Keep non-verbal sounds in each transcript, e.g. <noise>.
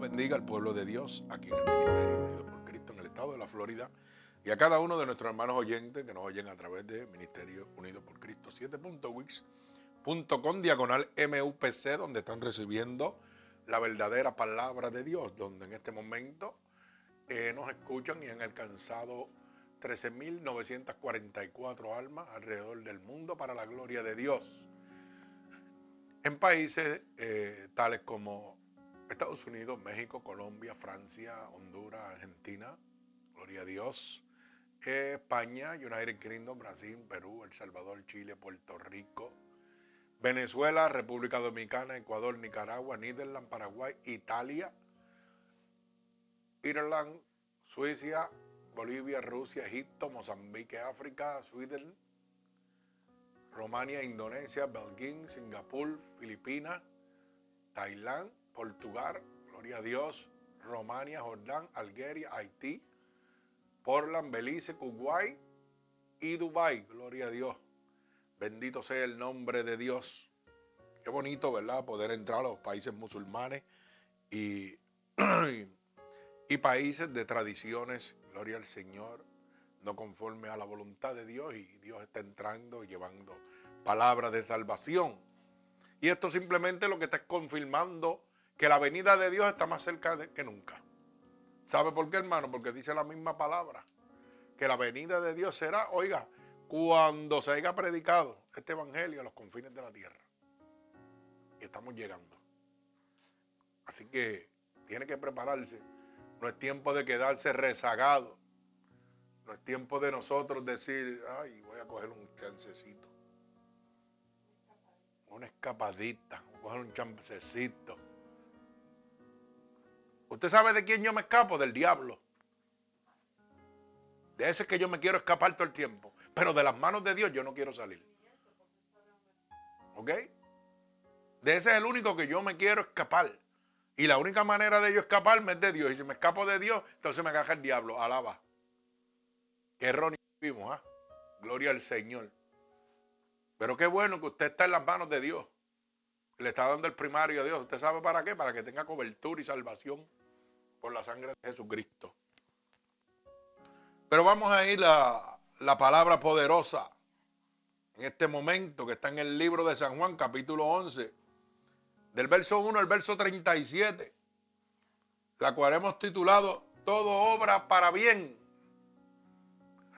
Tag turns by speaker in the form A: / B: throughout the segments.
A: bendiga al pueblo de Dios aquí en el Ministerio Unido por Cristo en el estado de la Florida y a cada uno de nuestros hermanos oyentes que nos oyen a través de Ministerio Unido por Cristo 7.wix.com diagonal MUPC donde están recibiendo la verdadera palabra de Dios, donde en este momento eh, nos escuchan y han alcanzado 13.944 almas alrededor del mundo para la gloria de Dios. En países eh, tales como Estados Unidos, México, Colombia, Francia, Honduras, Argentina, gloria a Dios, España, United Kingdom, Brasil, Perú, El Salvador, Chile, Puerto Rico, Venezuela, República Dominicana, Ecuador, Nicaragua, Netherlands, Paraguay, Italia, Irlanda, Suiza, Bolivia, Rusia, Egipto, Mozambique, África, Sweden, Romania, Indonesia, Belguín, Singapur, Filipinas, Tailandia, Portugal, gloria a Dios, Romania, Jordán, Algeria, Haití, Portland, Belice, Kuwait y Dubái, gloria a Dios. Bendito sea el nombre de Dios. Qué bonito, ¿verdad? Poder entrar a los países musulmanes y, <clears throat> y países de tradiciones, gloria al Señor, no conforme a la voluntad de Dios y Dios está entrando y llevando palabras de salvación. Y esto simplemente lo que está confirmando que la venida de Dios está más cerca que nunca. ¿Sabe por qué, hermano? Porque dice la misma palabra. Que la venida de Dios será, oiga, cuando se haya predicado este evangelio a los confines de la tierra. Y estamos llegando. Así que tiene que prepararse. No es tiempo de quedarse rezagado. No es tiempo de nosotros decir, ay, voy a coger un chancecito. Una escapadita, voy a coger un chancecito ¿Usted sabe de quién yo me escapo? Del diablo. De ese que yo me quiero escapar todo el tiempo. Pero de las manos de Dios yo no quiero salir. ¿Ok? De ese es el único que yo me quiero escapar. Y la única manera de yo escaparme es de Dios. Y si me escapo de Dios, entonces me agaja el diablo. Alaba. Qué erróneo vimos, ¿ah? Gloria al Señor. Pero qué bueno que usted está en las manos de Dios. Le está dando el primario a Dios. ¿Usted sabe para qué? Para que tenga cobertura y salvación por la sangre de Jesucristo. Pero vamos a ir a la palabra poderosa en este momento que está en el libro de San Juan, capítulo 11, del verso 1 al verso 37, la cual hemos titulado Todo obra para bien.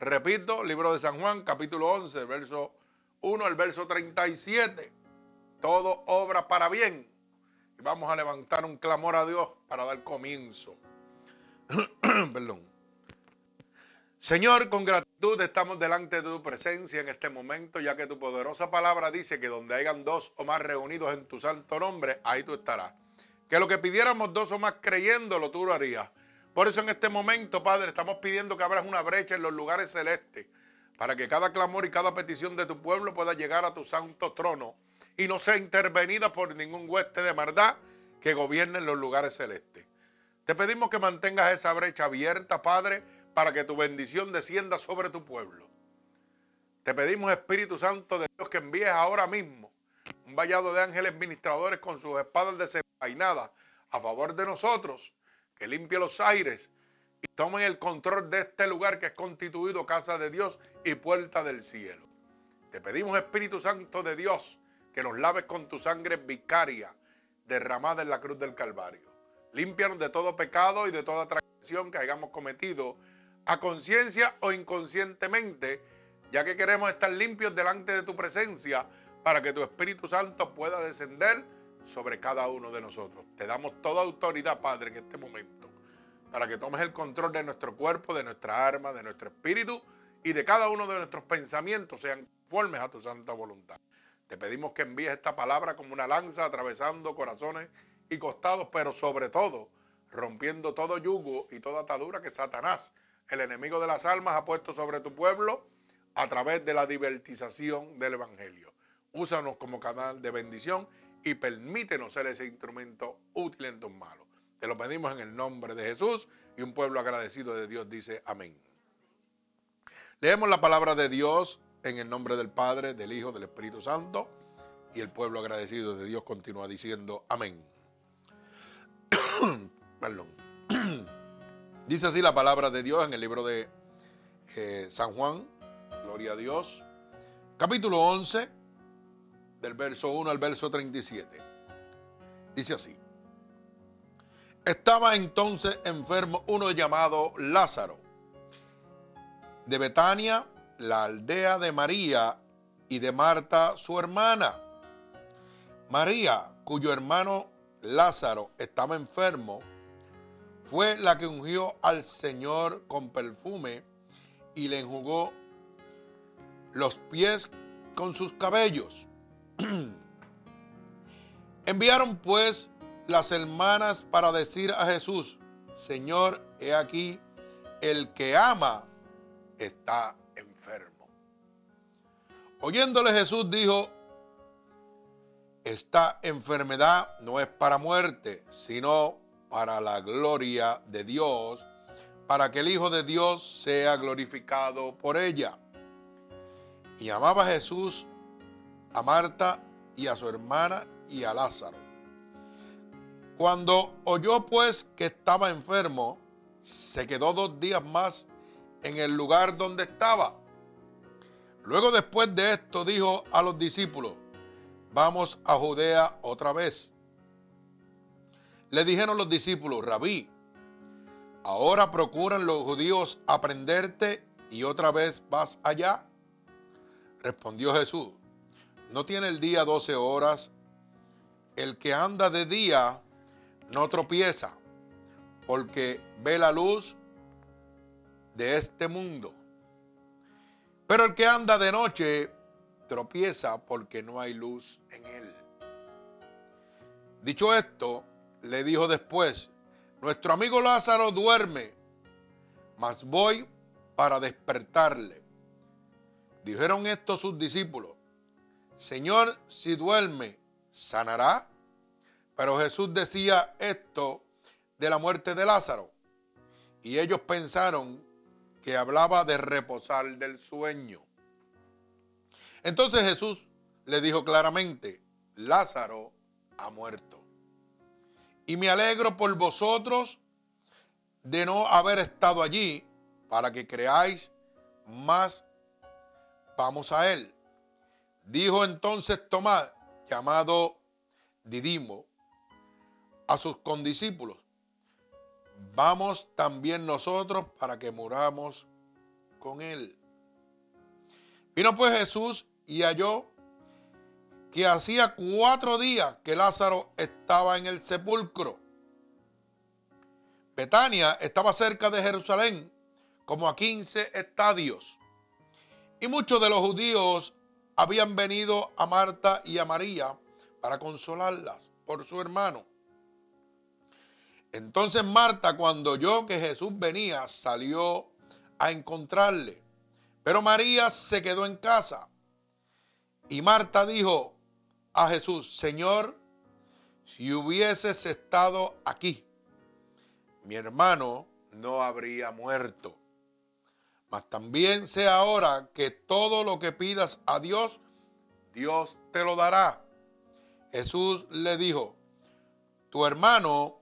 A: Repito, libro de San Juan, capítulo 11, verso 1 al verso 37. Todo obra para bien vamos a levantar un clamor a Dios para dar comienzo. <clears throat> Señor, con gratitud estamos delante de tu presencia en este momento, ya que tu poderosa palabra dice que donde hayan dos o más reunidos en tu santo nombre, ahí tú estarás. Que lo que pidiéramos dos o más creyéndolo, tú lo harías. Por eso en este momento, Padre, estamos pidiendo que abras una brecha en los lugares celestes, para que cada clamor y cada petición de tu pueblo pueda llegar a tu santo trono y no sea intervenida por ningún hueste de maldad que gobierne en los lugares celestes. Te pedimos que mantengas esa brecha abierta, Padre, para que tu bendición descienda sobre tu pueblo. Te pedimos, Espíritu Santo de Dios, que envíes ahora mismo un vallado de ángeles ministradores con sus espadas desenvainadas a favor de nosotros, que limpie los aires y tomen el control de este lugar que es constituido casa de Dios y puerta del cielo. Te pedimos, Espíritu Santo de Dios, que nos laves con tu sangre vicaria derramada en la cruz del Calvario. Límpianos de todo pecado y de toda traición que hayamos cometido a conciencia o inconscientemente, ya que queremos estar limpios delante de tu presencia para que tu Espíritu Santo pueda descender sobre cada uno de nosotros. Te damos toda autoridad, Padre, en este momento, para que tomes el control de nuestro cuerpo, de nuestra arma, de nuestro espíritu y de cada uno de nuestros pensamientos sean conformes a tu santa voluntad. Te pedimos que envíes esta palabra como una lanza atravesando corazones y costados, pero sobre todo rompiendo todo yugo y toda atadura que Satanás, el enemigo de las almas, ha puesto sobre tu pueblo a través de la divertización del Evangelio. Úsanos como canal de bendición y permítenos ser ese instrumento útil en tus manos. Te lo pedimos en el nombre de Jesús y un pueblo agradecido de Dios dice amén. Leemos la palabra de Dios en el nombre del Padre, del Hijo, del Espíritu Santo. Y el pueblo agradecido de Dios continúa diciendo amén. <coughs> Perdón. <coughs> Dice así la palabra de Dios en el libro de eh, San Juan, gloria a Dios, capítulo 11, del verso 1 al verso 37. Dice así. Estaba entonces enfermo uno llamado Lázaro, de Betania, la aldea de María y de Marta, su hermana. María, cuyo hermano Lázaro estaba enfermo, fue la que ungió al Señor con perfume y le enjugó los pies con sus cabellos. <clears throat> Enviaron pues las hermanas para decir a Jesús, Señor, he aquí, el que ama está. Oyéndole Jesús dijo, esta enfermedad no es para muerte, sino para la gloria de Dios, para que el Hijo de Dios sea glorificado por ella. Y amaba Jesús a Marta y a su hermana y a Lázaro. Cuando oyó pues que estaba enfermo, se quedó dos días más en el lugar donde estaba. Luego después de esto dijo a los discípulos, vamos a Judea otra vez. Le dijeron los discípulos, rabí, ahora procuran los judíos aprenderte y otra vez vas allá. Respondió Jesús, no tiene el día doce horas, el que anda de día no tropieza, porque ve la luz de este mundo. Pero el que anda de noche tropieza porque no hay luz en él. Dicho esto, le dijo después, nuestro amigo Lázaro duerme, mas voy para despertarle. Dijeron esto sus discípulos, Señor, si duerme, ¿sanará? Pero Jesús decía esto de la muerte de Lázaro. Y ellos pensaron que hablaba de reposar del sueño. Entonces Jesús le dijo claramente, Lázaro ha muerto. Y me alegro por vosotros de no haber estado allí para que creáis más. Vamos a él. Dijo entonces Tomás, llamado Didimo, a sus condiscípulos, vamos también nosotros para que muramos con él. Vino pues Jesús y halló que hacía cuatro días que Lázaro estaba en el sepulcro. Betania estaba cerca de Jerusalén, como a 15 estadios. Y muchos de los judíos habían venido a Marta y a María para consolarlas por su hermano. Entonces Marta, cuando oyó que Jesús venía, salió a encontrarle. Pero María se quedó en casa. Y Marta dijo a Jesús, Señor, si hubieses estado aquí, mi hermano no habría muerto. Mas también sé ahora que todo lo que pidas a Dios, Dios te lo dará. Jesús le dijo, tu hermano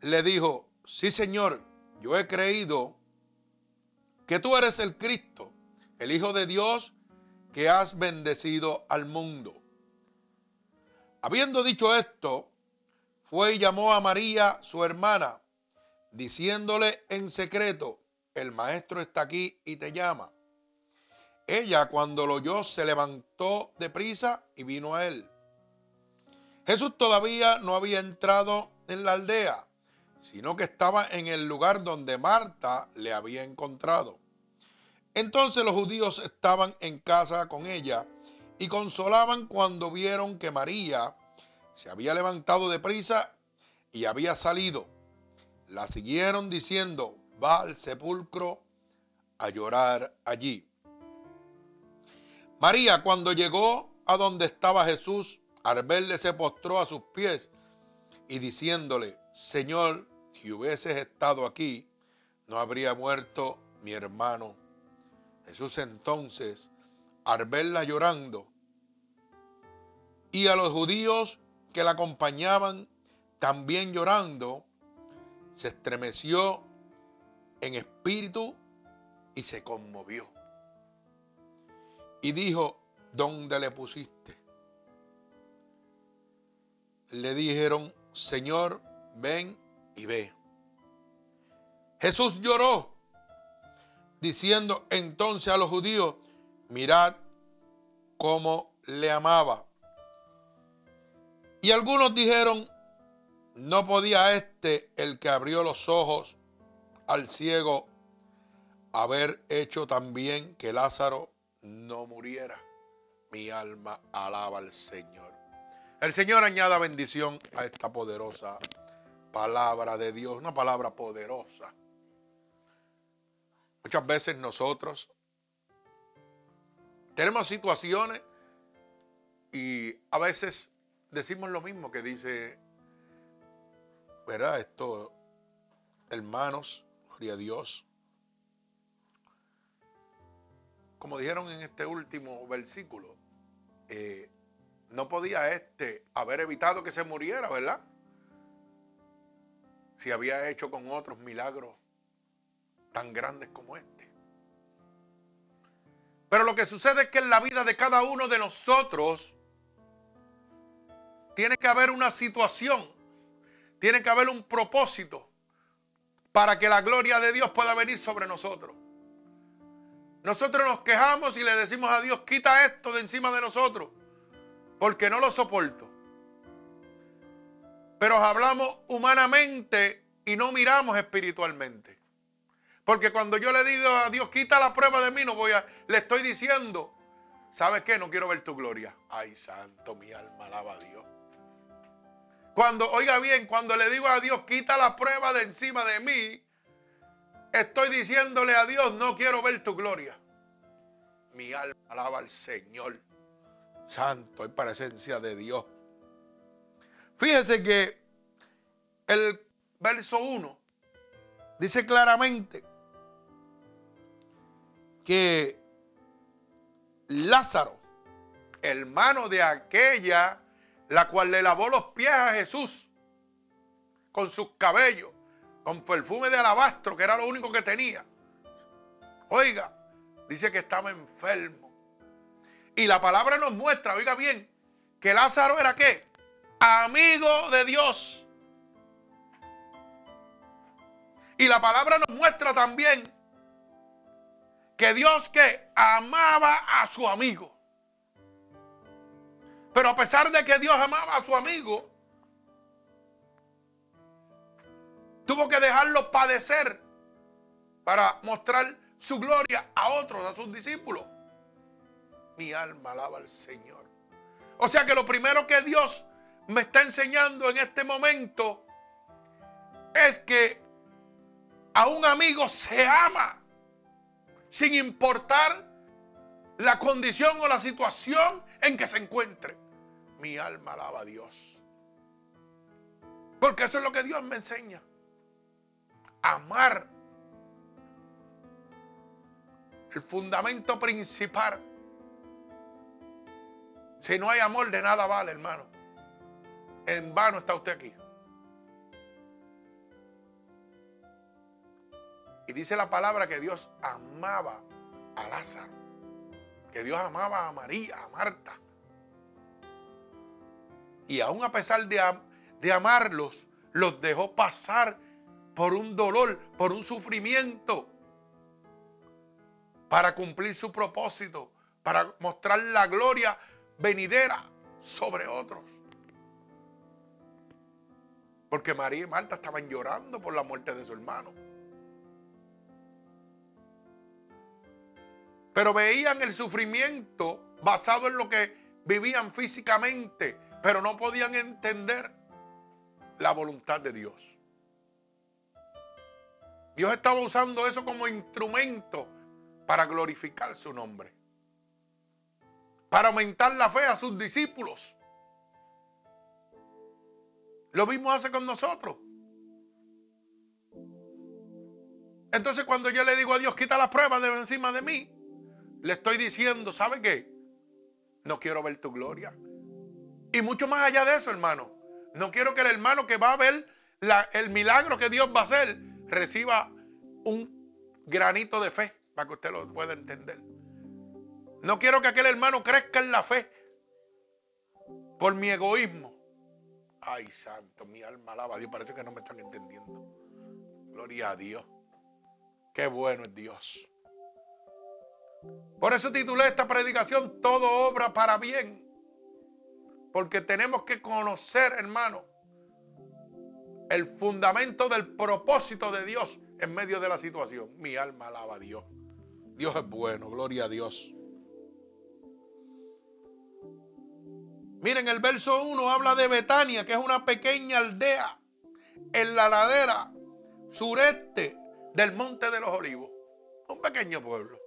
A: Le dijo, sí Señor, yo he creído que tú eres el Cristo, el Hijo de Dios, que has bendecido al mundo. Habiendo dicho esto, fue y llamó a María, su hermana, diciéndole en secreto, el maestro está aquí y te llama. Ella cuando lo oyó se levantó de prisa y vino a él. Jesús todavía no había entrado en la aldea sino que estaba en el lugar donde Marta le había encontrado. Entonces los judíos estaban en casa con ella y consolaban cuando vieron que María se había levantado de prisa y había salido. la siguieron diciendo, va al sepulcro a llorar allí. María, cuando llegó a donde estaba Jesús, al verle se postró a sus pies y diciéndole, Señor, si hubieses estado aquí, no habría muerto mi hermano. Jesús entonces, al verla llorando, y a los judíos que la acompañaban también llorando, se estremeció en espíritu y se conmovió. Y dijo, ¿dónde le pusiste? Le dijeron, Señor, ven y ve. Jesús lloró, diciendo entonces a los judíos, mirad cómo le amaba. Y algunos dijeron, no podía este, el que abrió los ojos al ciego, haber hecho también que Lázaro no muriera. Mi alma alaba al Señor. El Señor añada bendición a esta poderosa palabra de Dios, una palabra poderosa. Muchas veces nosotros tenemos situaciones y a veces decimos lo mismo que dice, ¿verdad? Esto, hermanos, gloria a Dios. Como dijeron en este último versículo, eh, no podía este haber evitado que se muriera, ¿verdad? Si había hecho con otros milagros tan grandes como este. Pero lo que sucede es que en la vida de cada uno de nosotros tiene que haber una situación, tiene que haber un propósito para que la gloria de Dios pueda venir sobre nosotros. Nosotros nos quejamos y le decimos a Dios, quita esto de encima de nosotros porque no lo soporto. Pero hablamos humanamente y no miramos espiritualmente. Porque cuando yo le digo a Dios, quita la prueba de mí, no voy a, le estoy diciendo, ¿sabes qué? No quiero ver tu gloria. Ay, santo, mi alma alaba a Dios. Cuando, oiga bien, cuando le digo a Dios, quita la prueba de encima de mí, estoy diciéndole a Dios, no quiero ver tu gloria. Mi alma alaba al Señor. Santo, hay presencia de Dios. Fíjese que el verso 1 dice claramente que Lázaro, hermano de aquella, la cual le lavó los pies a Jesús con sus cabellos, con perfume de alabastro, que era lo único que tenía. Oiga, dice que estaba enfermo. Y la palabra nos muestra, oiga bien, que Lázaro era qué? Amigo de Dios. Y la palabra nos muestra también que Dios que amaba a su amigo. Pero a pesar de que Dios amaba a su amigo, tuvo que dejarlo padecer para mostrar su gloria a otros, a sus discípulos mi alma alaba al Señor. O sea que lo primero que Dios me está enseñando en este momento es que a un amigo se ama sin importar la condición o la situación en que se encuentre. Mi alma alaba a Dios. Porque eso es lo que Dios me enseña. Amar. El fundamento principal si no hay amor, de nada vale, hermano. En vano está usted aquí. Y dice la palabra que Dios amaba a Lázaro. Que Dios amaba a María, a Marta. Y aún a pesar de, de amarlos, los dejó pasar por un dolor, por un sufrimiento, para cumplir su propósito, para mostrar la gloria venidera sobre otros. Porque María y Marta estaban llorando por la muerte de su hermano. Pero veían el sufrimiento basado en lo que vivían físicamente, pero no podían entender la voluntad de Dios. Dios estaba usando eso como instrumento para glorificar su nombre. Para aumentar la fe a sus discípulos. Lo mismo hace con nosotros. Entonces cuando yo le digo a Dios, quita las pruebas de encima de mí, le estoy diciendo, ¿sabe qué? No quiero ver tu gloria. Y mucho más allá de eso, hermano. No quiero que el hermano que va a ver el milagro que Dios va a hacer reciba un granito de fe para que usted lo pueda entender. No quiero que aquel hermano crezca en la fe por mi egoísmo. Ay, santo, mi alma alaba a Dios. Parece que no me están entendiendo. Gloria a Dios. Qué bueno es Dios. Por eso titulé esta predicación Todo obra para bien. Porque tenemos que conocer, hermano, el fundamento del propósito de Dios en medio de la situación. Mi alma alaba a Dios. Dios es bueno, gloria a Dios. Miren, el verso 1 habla de Betania, que es una pequeña aldea en la ladera sureste del Monte de los Olivos. Un pequeño pueblo.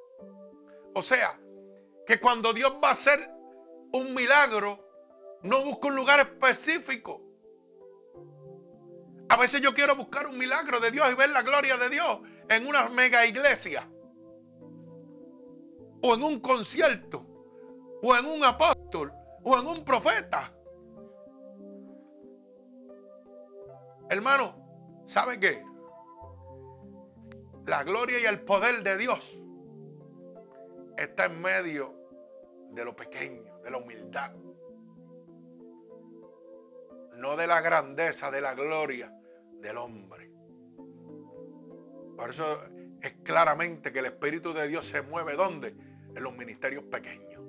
A: O sea, que cuando Dios va a hacer un milagro, no busca un lugar específico. A veces yo quiero buscar un milagro de Dios y ver la gloria de Dios en una mega iglesia. O en un concierto. O en un apóstol. O en un profeta. Hermano, ¿sabe qué? La gloria y el poder de Dios está en medio de lo pequeño, de la humildad. No de la grandeza, de la gloria del hombre. Por eso es claramente que el Espíritu de Dios se mueve ¿dónde? En los ministerios pequeños.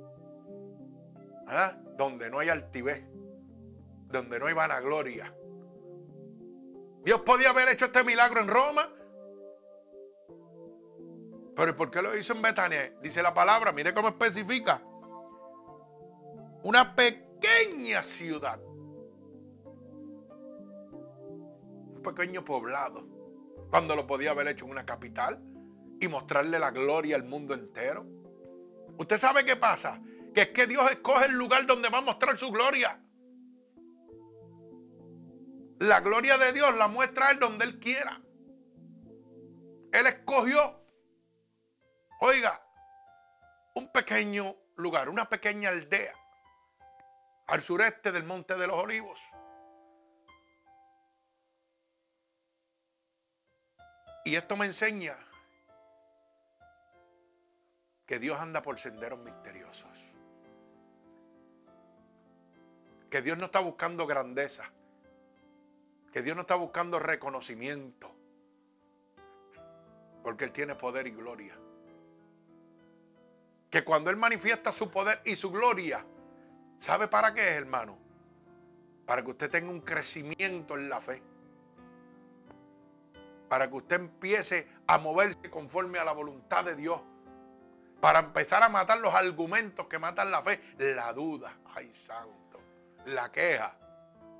A: ¿Ah? Donde no hay altivez, donde no hay vanagloria. Dios podía haber hecho este milagro en Roma pero ¿por qué lo hizo en Betania? Dice la palabra, mire cómo especifica. Una pequeña ciudad. Un pequeño poblado. Cuando lo podía haber hecho en una capital y mostrarle la gloria al mundo entero. ¿Usted sabe qué pasa? Que es que Dios escoge el lugar donde va a mostrar su gloria. La gloria de Dios la muestra Él donde Él quiera. Él escogió Oiga, un pequeño lugar, una pequeña aldea al sureste del Monte de los Olivos. Y esto me enseña que Dios anda por senderos misteriosos. Que Dios no está buscando grandeza. Que Dios no está buscando reconocimiento. Porque Él tiene poder y gloria que cuando Él manifiesta su poder y su gloria, ¿sabe para qué es, hermano? Para que usted tenga un crecimiento en la fe. Para que usted empiece a moverse conforme a la voluntad de Dios. Para empezar a matar los argumentos que matan la fe. La duda, ay santo. La queja,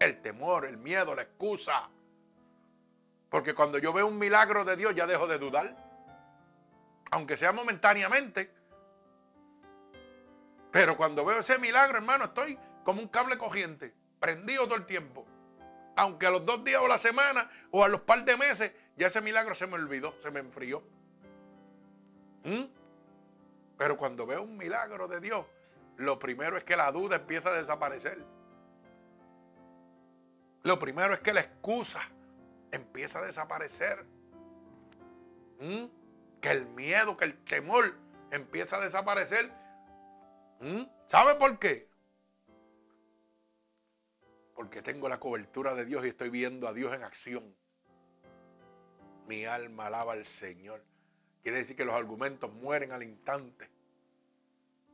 A: el temor, el miedo, la excusa. Porque cuando yo veo un milagro de Dios ya dejo de dudar. Aunque sea momentáneamente. Pero cuando veo ese milagro, hermano, estoy como un cable cogiente, prendido todo el tiempo. Aunque a los dos días o la semana o a los par de meses, ya ese milagro se me olvidó, se me enfrió. ¿Mm? Pero cuando veo un milagro de Dios, lo primero es que la duda empieza a desaparecer. Lo primero es que la excusa empieza a desaparecer. ¿Mm? Que el miedo, que el temor empieza a desaparecer ¿Mm? ¿Sabe por qué? Porque tengo la cobertura de Dios y estoy viendo a Dios en acción. Mi alma alaba al Señor. Quiere decir que los argumentos mueren al instante.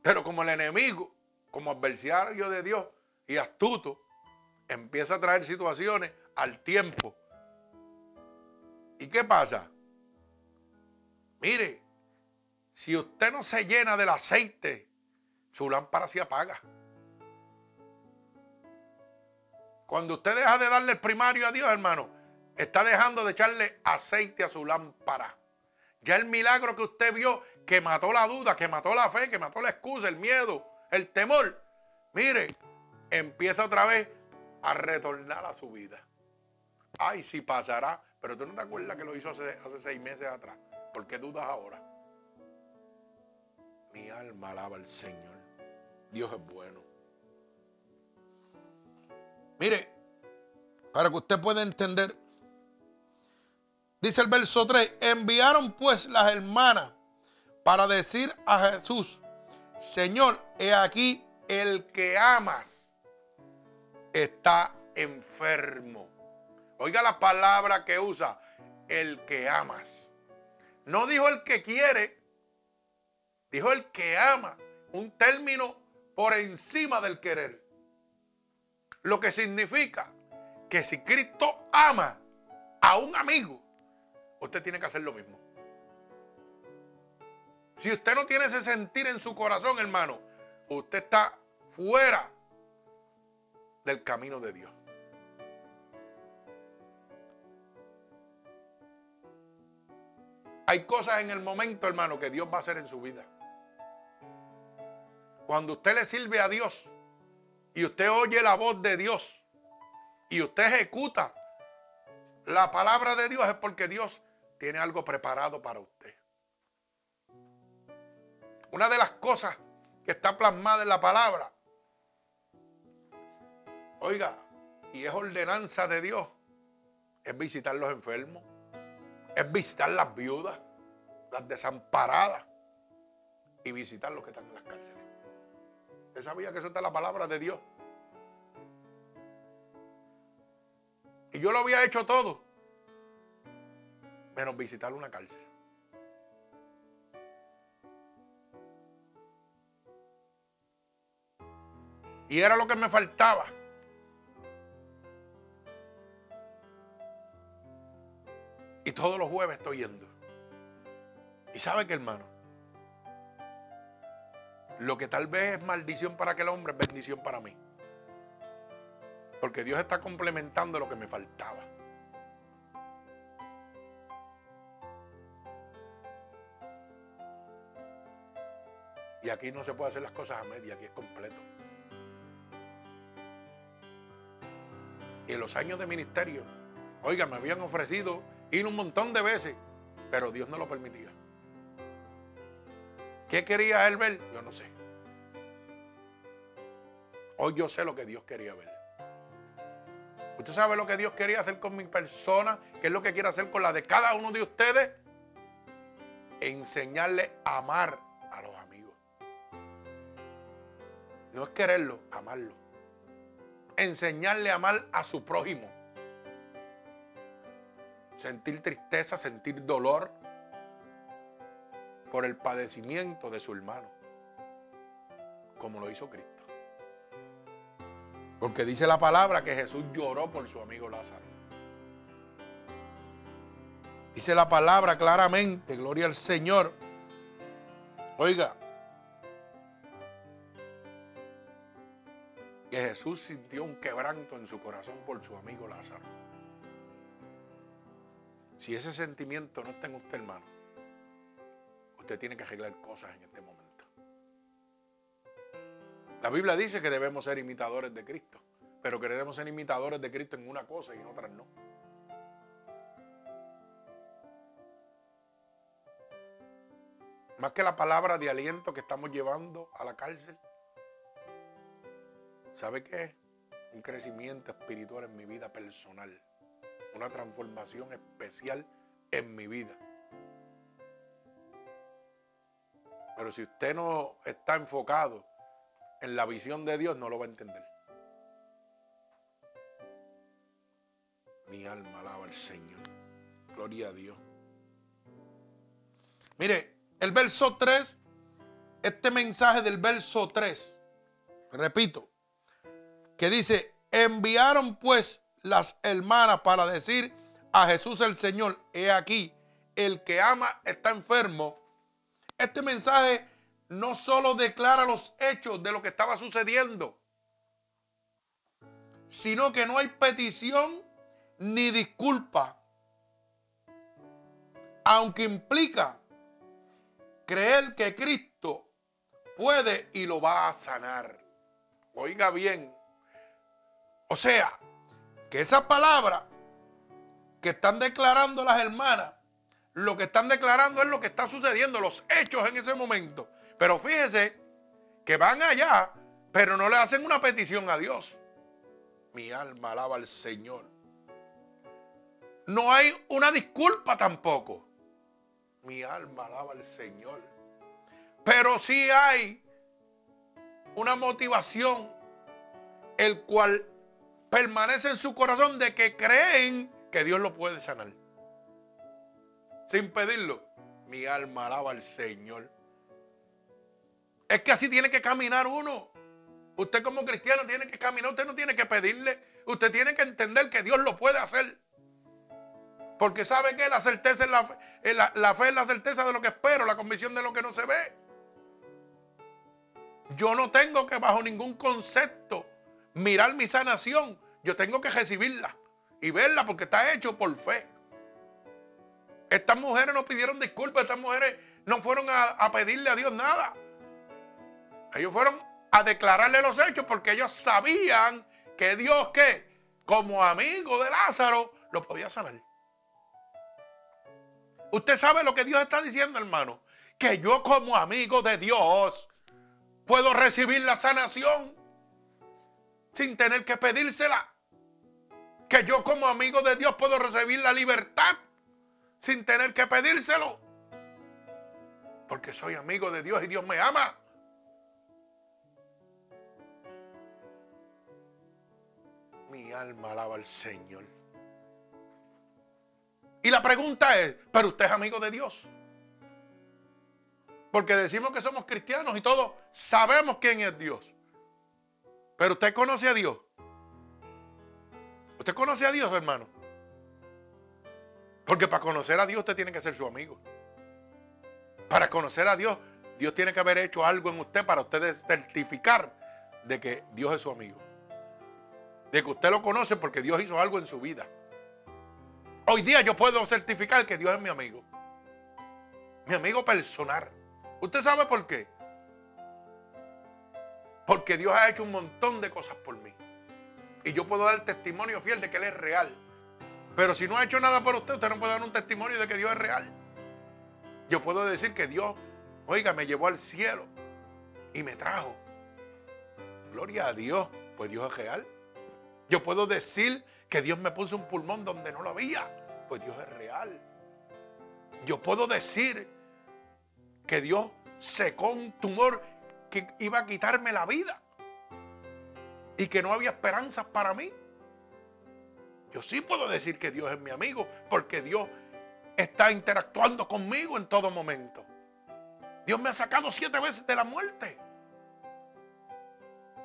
A: Pero como el enemigo, como adversario de Dios y astuto, empieza a traer situaciones al tiempo. ¿Y qué pasa? Mire, si usted no se llena del aceite su lámpara se apaga. Cuando usted deja de darle el primario a Dios, hermano, está dejando de echarle aceite a su lámpara. Ya el milagro que usted vio, que mató la duda, que mató la fe, que mató la excusa, el miedo, el temor, mire, empieza otra vez a retornar a su vida. Ay, sí pasará, pero tú no te acuerdas que lo hizo hace, hace seis meses atrás. ¿Por qué dudas ahora? Mi alma alaba al Señor. Dios es bueno. Mire, para que usted pueda entender, dice el verso 3, enviaron pues las hermanas para decir a Jesús, Señor, he aquí el que amas está enfermo. Oiga la palabra que usa, el que amas. No dijo el que quiere, dijo el que ama. Un término por encima del querer. Lo que significa que si Cristo ama a un amigo, usted tiene que hacer lo mismo. Si usted no tiene ese sentir en su corazón, hermano, usted está fuera del camino de Dios. Hay cosas en el momento, hermano, que Dios va a hacer en su vida. Cuando usted le sirve a Dios y usted oye la voz de Dios y usted ejecuta la palabra de Dios es porque Dios tiene algo preparado para usted. Una de las cosas que está plasmada en la palabra, oiga, y es ordenanza de Dios, es visitar los enfermos es visitar las viudas, las desamparadas y visitar los que están en las cárceles. ¿Usted sabía que eso está la palabra de Dios? Y yo lo había hecho todo, menos visitar una cárcel. Y era lo que me faltaba. Y todos los jueves estoy yendo. Y sabe que hermano, lo que tal vez es maldición para aquel hombre es bendición para mí. Porque Dios está complementando lo que me faltaba. Y aquí no se puede hacer las cosas a media, aquí es completo. Y en los años de ministerio, oiga, me habían ofrecido Ir un montón de veces, pero Dios no lo permitía. ¿Qué quería él ver? Yo no sé. Hoy yo sé lo que Dios quería ver. ¿Usted sabe lo que Dios quería hacer con mi persona? ¿Qué es lo que quiere hacer con la de cada uno de ustedes? Enseñarle a amar a los amigos. No es quererlo, amarlo. Enseñarle a amar a su prójimo sentir tristeza, sentir dolor por el padecimiento de su hermano, como lo hizo Cristo. Porque dice la palabra que Jesús lloró por su amigo Lázaro. Dice la palabra claramente, gloria al Señor. Oiga, que Jesús sintió un quebranto en su corazón por su amigo Lázaro. Si ese sentimiento no está en usted, hermano, usted tiene que arreglar cosas en este momento. La Biblia dice que debemos ser imitadores de Cristo, pero que debemos ser imitadores de Cristo en una cosa y en otras no. Más que la palabra de aliento que estamos llevando a la cárcel. ¿Sabe qué? Un crecimiento espiritual en mi vida personal una transformación especial en mi vida. Pero si usted no está enfocado en la visión de Dios, no lo va a entender. Mi alma alaba al Señor. Gloria a Dios. Mire, el verso 3, este mensaje del verso 3, repito, que dice, enviaron pues las hermanas para decir a Jesús el Señor, he aquí, el que ama está enfermo. Este mensaje no solo declara los hechos de lo que estaba sucediendo, sino que no hay petición ni disculpa, aunque implica creer que Cristo puede y lo va a sanar. Oiga bien. O sea, que esa palabra que están declarando las hermanas, lo que están declarando es lo que está sucediendo, los hechos en ese momento. Pero fíjese que van allá, pero no le hacen una petición a Dios. Mi alma alaba al Señor. No hay una disculpa tampoco. Mi alma alaba al Señor. Pero sí hay una motivación, el cual permanece en su corazón de que creen que Dios lo puede sanar. Sin pedirlo. Mi alma alaba al Señor. Es que así tiene que caminar uno. Usted como cristiano tiene que caminar, usted no tiene que pedirle, usted tiene que entender que Dios lo puede hacer. Porque sabe que la certeza la, la fe es la certeza de lo que espero, la convicción de lo que no se ve. Yo no tengo que bajo ningún concepto mirar mi sanación. Yo tengo que recibirla y verla porque está hecho por fe. Estas mujeres no pidieron disculpas, estas mujeres no fueron a, pedirle a Dios nada. Ellos fueron a declararle los hechos porque ellos sabían que Dios, que como amigo de Lázaro, lo podía sanar. Usted sabe lo que Dios está diciendo, hermano. Que yo como amigo de Dios puedo recibir la sanación sin tener que pedírsela. Que yo como amigo de Dios puedo recibir la libertad sin tener que pedírselo. Porque soy amigo de Dios y Dios me ama. Mi alma alaba al Señor. Y la pregunta es, ¿pero usted es amigo de Dios? Porque decimos que somos cristianos y todos sabemos quién es Dios. Pero usted conoce a Dios. ¿Usted conoce a Dios, hermano? Porque para conocer a Dios usted tiene que ser su amigo. Para conocer a Dios, Dios tiene que haber hecho algo en usted para usted certificar de que Dios es su amigo. De que usted lo conoce porque Dios hizo algo en su vida. Hoy día yo puedo certificar que Dios es mi amigo. Mi amigo personal. ¿Usted sabe por qué? Porque Dios ha hecho un montón de cosas por mí. Y yo puedo dar testimonio fiel de que Él es real. Pero si no ha hecho nada por usted, usted no puede dar un testimonio de que Dios es real. Yo puedo decir que Dios, oiga, me llevó al cielo y me trajo. Gloria a Dios, pues Dios es real. Yo puedo decir que Dios me puso un pulmón donde no lo había, pues Dios es real. Yo puedo decir que Dios secó un tumor que iba a quitarme la vida y que no había esperanzas para mí. Yo sí puedo decir que Dios es mi amigo porque Dios está interactuando conmigo en todo momento. Dios me ha sacado siete veces de la muerte.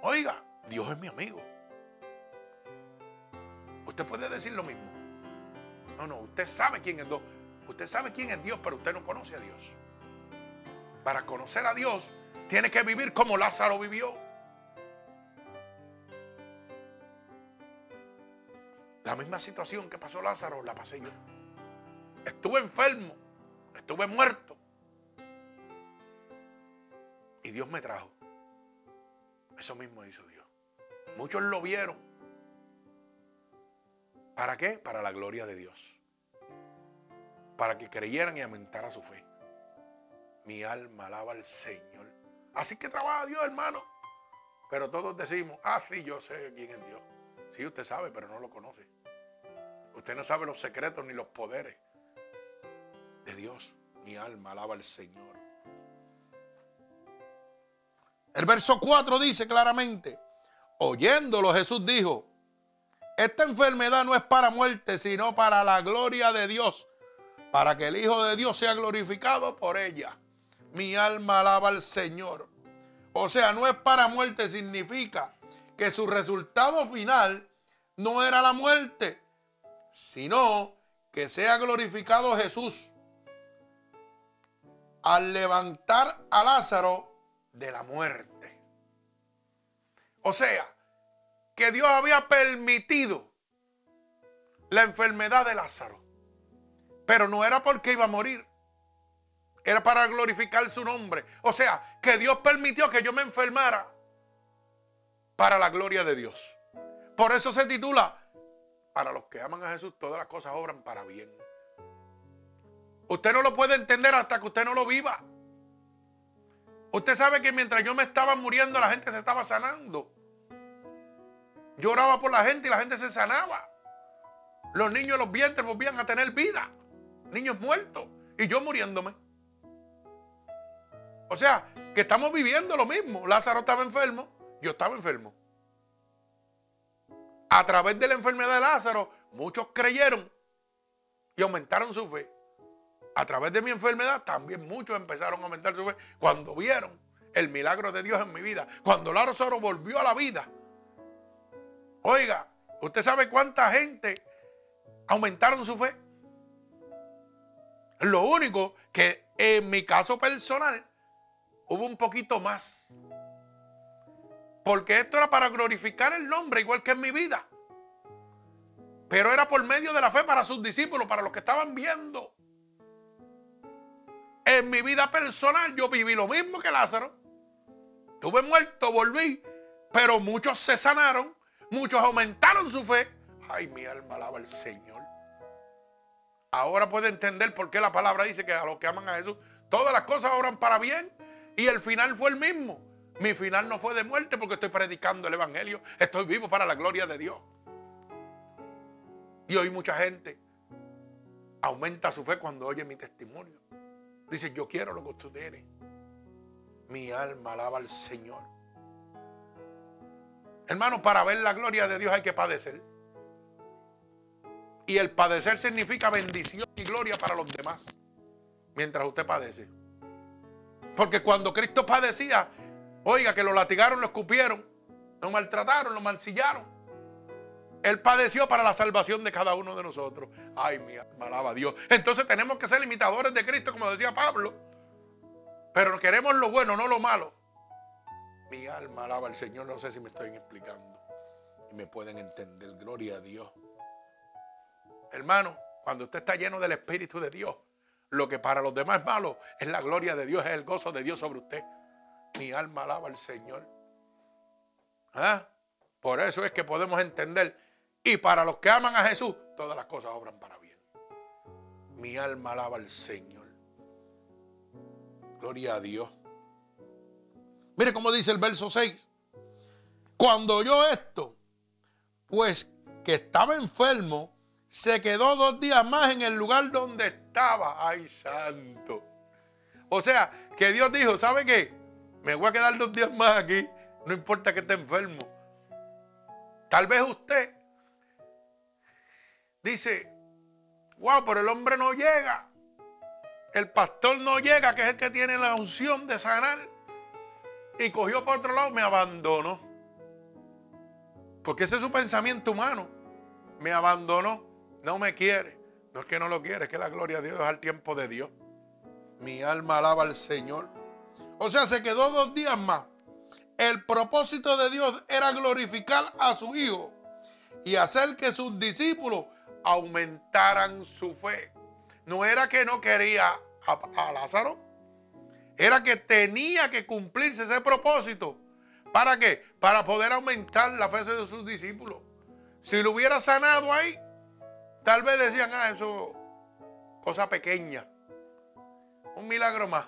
A: Oiga, Dios es mi amigo. Usted puede decir lo mismo. No, no, usted sabe quién es Dios. Usted sabe quién es Dios, pero usted no conoce a Dios. Para conocer a Dios, tiene que vivir como Lázaro vivió. La misma situación que pasó Lázaro la pasé yo. Estuve enfermo, estuve muerto. Y Dios me trajo. Eso mismo hizo Dios. Muchos lo vieron. ¿Para qué? Para la gloria de Dios. Para que creyeran y aumentara su fe. Mi alma alaba al Señor. Así que trabaja Dios, hermano. Pero todos decimos, ah, sí, yo sé quién es Dios. Sí, usted sabe, pero no lo conoce. Usted no sabe los secretos ni los poderes de Dios. Mi alma alaba al Señor. El verso 4 dice claramente, oyéndolo Jesús dijo, esta enfermedad no es para muerte, sino para la gloria de Dios, para que el Hijo de Dios sea glorificado por ella mi alma alaba al Señor. O sea, no es para muerte, significa que su resultado final no era la muerte, sino que sea glorificado Jesús al levantar a Lázaro de la muerte. O sea, que Dios había permitido la enfermedad de Lázaro. Pero no era porque iba a morir. Era para glorificar su nombre. O sea, que Dios permitió que yo me enfermara para la gloria de Dios. Por eso se titula, para los que aman a Jesús, todas las cosas obran para bien. Usted no lo puede entender hasta que usted no lo viva. Usted sabe que mientras yo me estaba muriendo, la gente se estaba sanando. Yo oraba por la gente y la gente se sanaba. Los niños los vientres volvían a tener vida. Niños muertos. Y yo muriéndome. O sea, que estamos viviendo lo mismo. Lázaro estaba enfermo, yo estaba enfermo. A través de la enfermedad de Lázaro, muchos creyeron y aumentaron su fe. A través de mi enfermedad, también muchos empezaron a aumentar su fe cuando vieron el milagro de Dios en mi vida. Cuando Lázaro volvió a la vida. Oiga, ¿usted sabe cuánta gente aumentaron su fe? Lo único que en mi caso personal hubo un poquito más. Porque esto era para glorificar el nombre, igual que en mi vida. Pero era por medio de la fe para sus discípulos, para los que estaban viendo. En mi vida personal yo viví lo mismo que Lázaro. Tuve muerto, volví. Pero muchos se sanaron, muchos aumentaron su fe. Ay, mi alma alaba al Señor. Ahora puede entender por qué la palabra dice que a los que aman a Jesús, todas las cosas obran para bien. Y el final fue el mismo. Mi final no fue de muerte porque estoy predicando el Evangelio. Estoy vivo para la gloria de Dios. Y hoy mucha gente aumenta su fe cuando oye mi testimonio. Dice, yo quiero lo que usted tiene. Mi alma alaba al Señor. Hermano, para ver la gloria de Dios hay que padecer. Y el padecer significa bendición y gloria para los demás. Mientras usted padece. Porque cuando Cristo padecía, oiga, que lo latigaron, lo escupieron, lo maltrataron, lo mancillaron. Él padeció para la salvación de cada uno de nosotros. Ay, mi alma, alaba a Dios. Entonces tenemos que ser imitadores de Cristo, como decía Pablo. Pero queremos lo bueno, no lo malo. Mi alma alaba al Señor. No sé si me estoy explicando. Y me pueden entender. Gloria a Dios. Hermano, cuando usted está lleno del Espíritu de Dios, lo que para los demás es malo es la gloria de Dios, es el gozo de Dios sobre usted. Mi alma alaba al Señor. ¿Ah? Por eso es que podemos entender. Y para los que aman a Jesús, todas las cosas obran para bien. Mi alma alaba al Señor. Gloria a Dios. Mire cómo dice el verso 6. Cuando oyó esto, pues que estaba enfermo, se quedó dos días más en el lugar donde estaba. Ay, santo. O sea, que Dios dijo, ¿sabe qué? Me voy a quedar dos días más aquí. No importa que esté enfermo. Tal vez usted dice, wow, pero el hombre no llega. El pastor no llega, que es el que tiene la unción de sanar. Y cogió por otro lado, me abandonó. Porque ese es su pensamiento humano. Me abandonó no me quiere. No es que no lo quiere, es que la gloria de Dios es al tiempo de Dios. Mi alma alaba al Señor. O sea, se quedó dos días más. El propósito de Dios era glorificar a su Hijo y hacer que sus discípulos aumentaran su fe. No era que no quería a, Lázaro, era que tenía que cumplirse ese propósito. ¿Para qué? Para poder aumentar la fe de sus discípulos. Si lo hubiera sanado ahí, Tal vez decían, ah, eso, cosa pequeña. Un milagro más.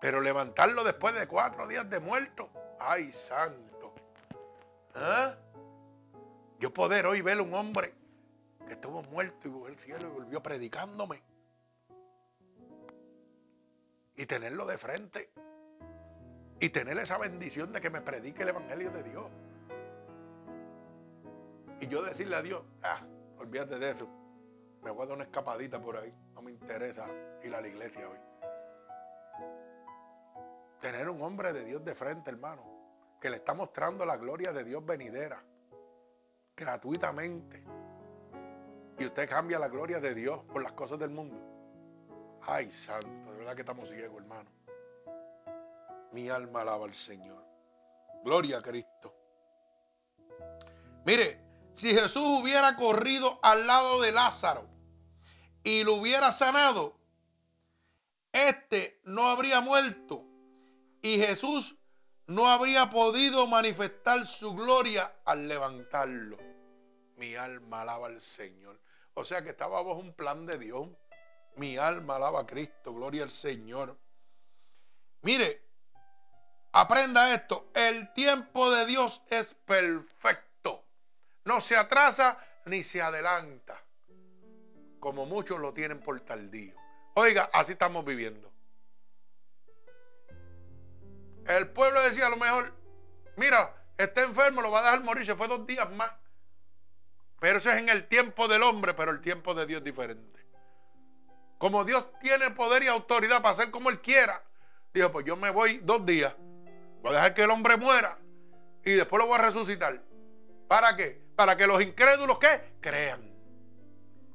A: Pero levantarlo después de cuatro días de muerto. Ay, santo. ¿Ah? Yo poder hoy ver un hombre que estuvo muerto y volvió al cielo y volvió predicándome. Y tenerlo de frente. Y tener esa bendición de que me predique el Evangelio de Dios. Y yo decirle a Dios, ah, Olvídate de eso. Me voy a dar una escapadita por ahí. No me interesa ir a la iglesia hoy. Tener un hombre de Dios de frente, hermano, que le está mostrando la gloria de Dios venidera, gratuitamente. Y usted cambia la gloria de Dios por las cosas del mundo. Ay, santo, de verdad que estamos ciegos, hermano. Mi alma alaba al Señor. Gloria a Cristo. Mire, si Jesús hubiera corrido al lado de Lázaro y lo hubiera sanado, este no habría muerto y Jesús no habría podido manifestar su gloria al levantarlo. Mi alma alaba al Señor. O sea que estaba bajo un plan de Dios. Mi alma alaba a Cristo. Gloria al Señor. Mire, aprenda esto. El tiempo de Dios es perfecto. No se atrasa ni se adelanta. Como muchos lo tienen por tardío. Oiga, así estamos viviendo. El pueblo decía a lo mejor, mira, está enfermo, lo va a dejar morir, se fue dos días más. Pero eso es en el tiempo del hombre, pero el tiempo de Dios es diferente. Como Dios tiene poder y autoridad para hacer como Él quiera, dijo, pues yo me voy dos días, voy a dejar que el hombre muera y después lo voy a resucitar. ¿Para qué? Para que los incrédulos, ¿qué? Crean.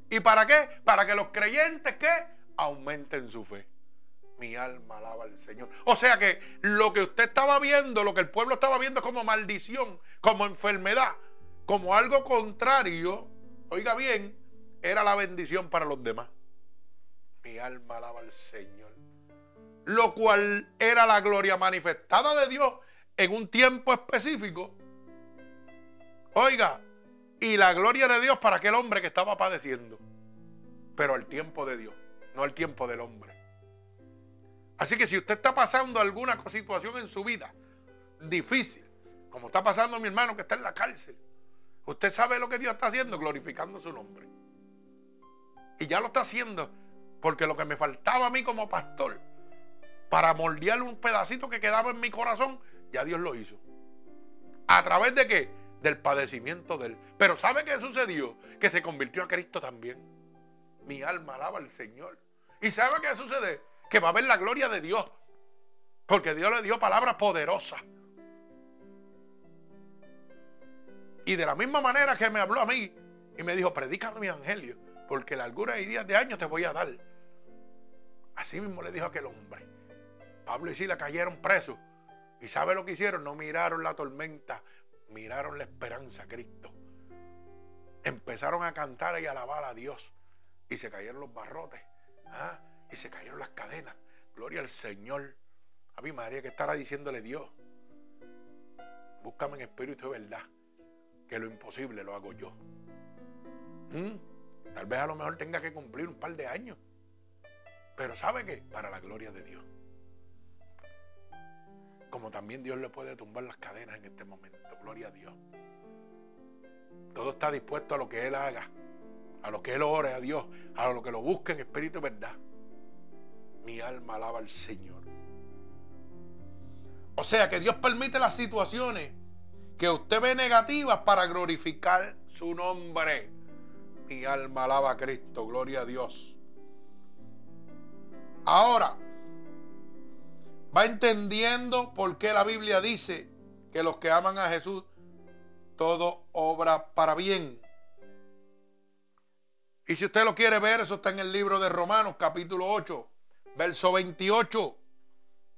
A: ¿Y para qué? Para que los creyentes, ¿qué? Aumenten su fe. Mi alma alaba al Señor. O sea que lo que usted estaba viendo, lo que el pueblo estaba viendo como maldición, como enfermedad, como algo contrario, oiga bien, era la bendición para los demás. Mi alma alaba al Señor. Lo cual era la gloria manifestada de Dios en un tiempo específico. Oiga, y la gloria de Dios para aquel hombre que estaba padeciendo. Pero el tiempo de Dios, no el tiempo del hombre. Así que si usted está pasando alguna situación en su vida difícil, como está pasando mi hermano que está en la cárcel, usted sabe lo que Dios está haciendo, glorificando su nombre. Y ya lo está haciendo, porque lo que me faltaba a mí como pastor, para moldear un pedacito que quedaba en mi corazón, ya Dios lo hizo. ¿A través de qué? Del padecimiento de él. Pero ¿sabe qué sucedió? Que se convirtió a Cristo también. Mi alma alaba al Señor. ¿Y sabe qué sucede? que va a ver la gloria de Dios. Porque Dios le dio palabras poderosas. Y de la misma manera que me habló a mí y me dijo, predica mi evangelio, porque largura y días de años te voy a dar. Así mismo le dijo aquel hombre. Pablo y Sila cayeron presos. ¿Y sabe lo que hicieron? No miraron la tormenta, miraron la esperanza a Cristo. Empezaron a cantar y alabar a Dios. Y se cayeron los barrotes. ¿Ah? y se cayeron las cadenas. Gloria al Señor. A mi María que estará diciéndole Dios. Búscame en espíritu de verdad. Que lo imposible lo hago yo. ¿Mm? Tal vez a lo mejor tenga que cumplir un par de años. Pero ¿sabe qué? Para la gloria de Dios. Como también Dios le puede tumbar las cadenas en este momento. Gloria a Dios. Todo está dispuesto a lo que Él haga. A lo que Él ore a Dios. A lo que lo busque en espíritu y verdad mi alma alaba al Señor. O sea que Dios permite las situaciones que usted ve negativas para glorificar su nombre. Mi alma alaba a Cristo, gloria a Dios. Ahora, va entendiendo por qué la Biblia dice que los que aman a Jesús, todo obra para bien. Y si usted lo quiere ver, eso está en el libro de Romanos, capítulo 8, Verso 28.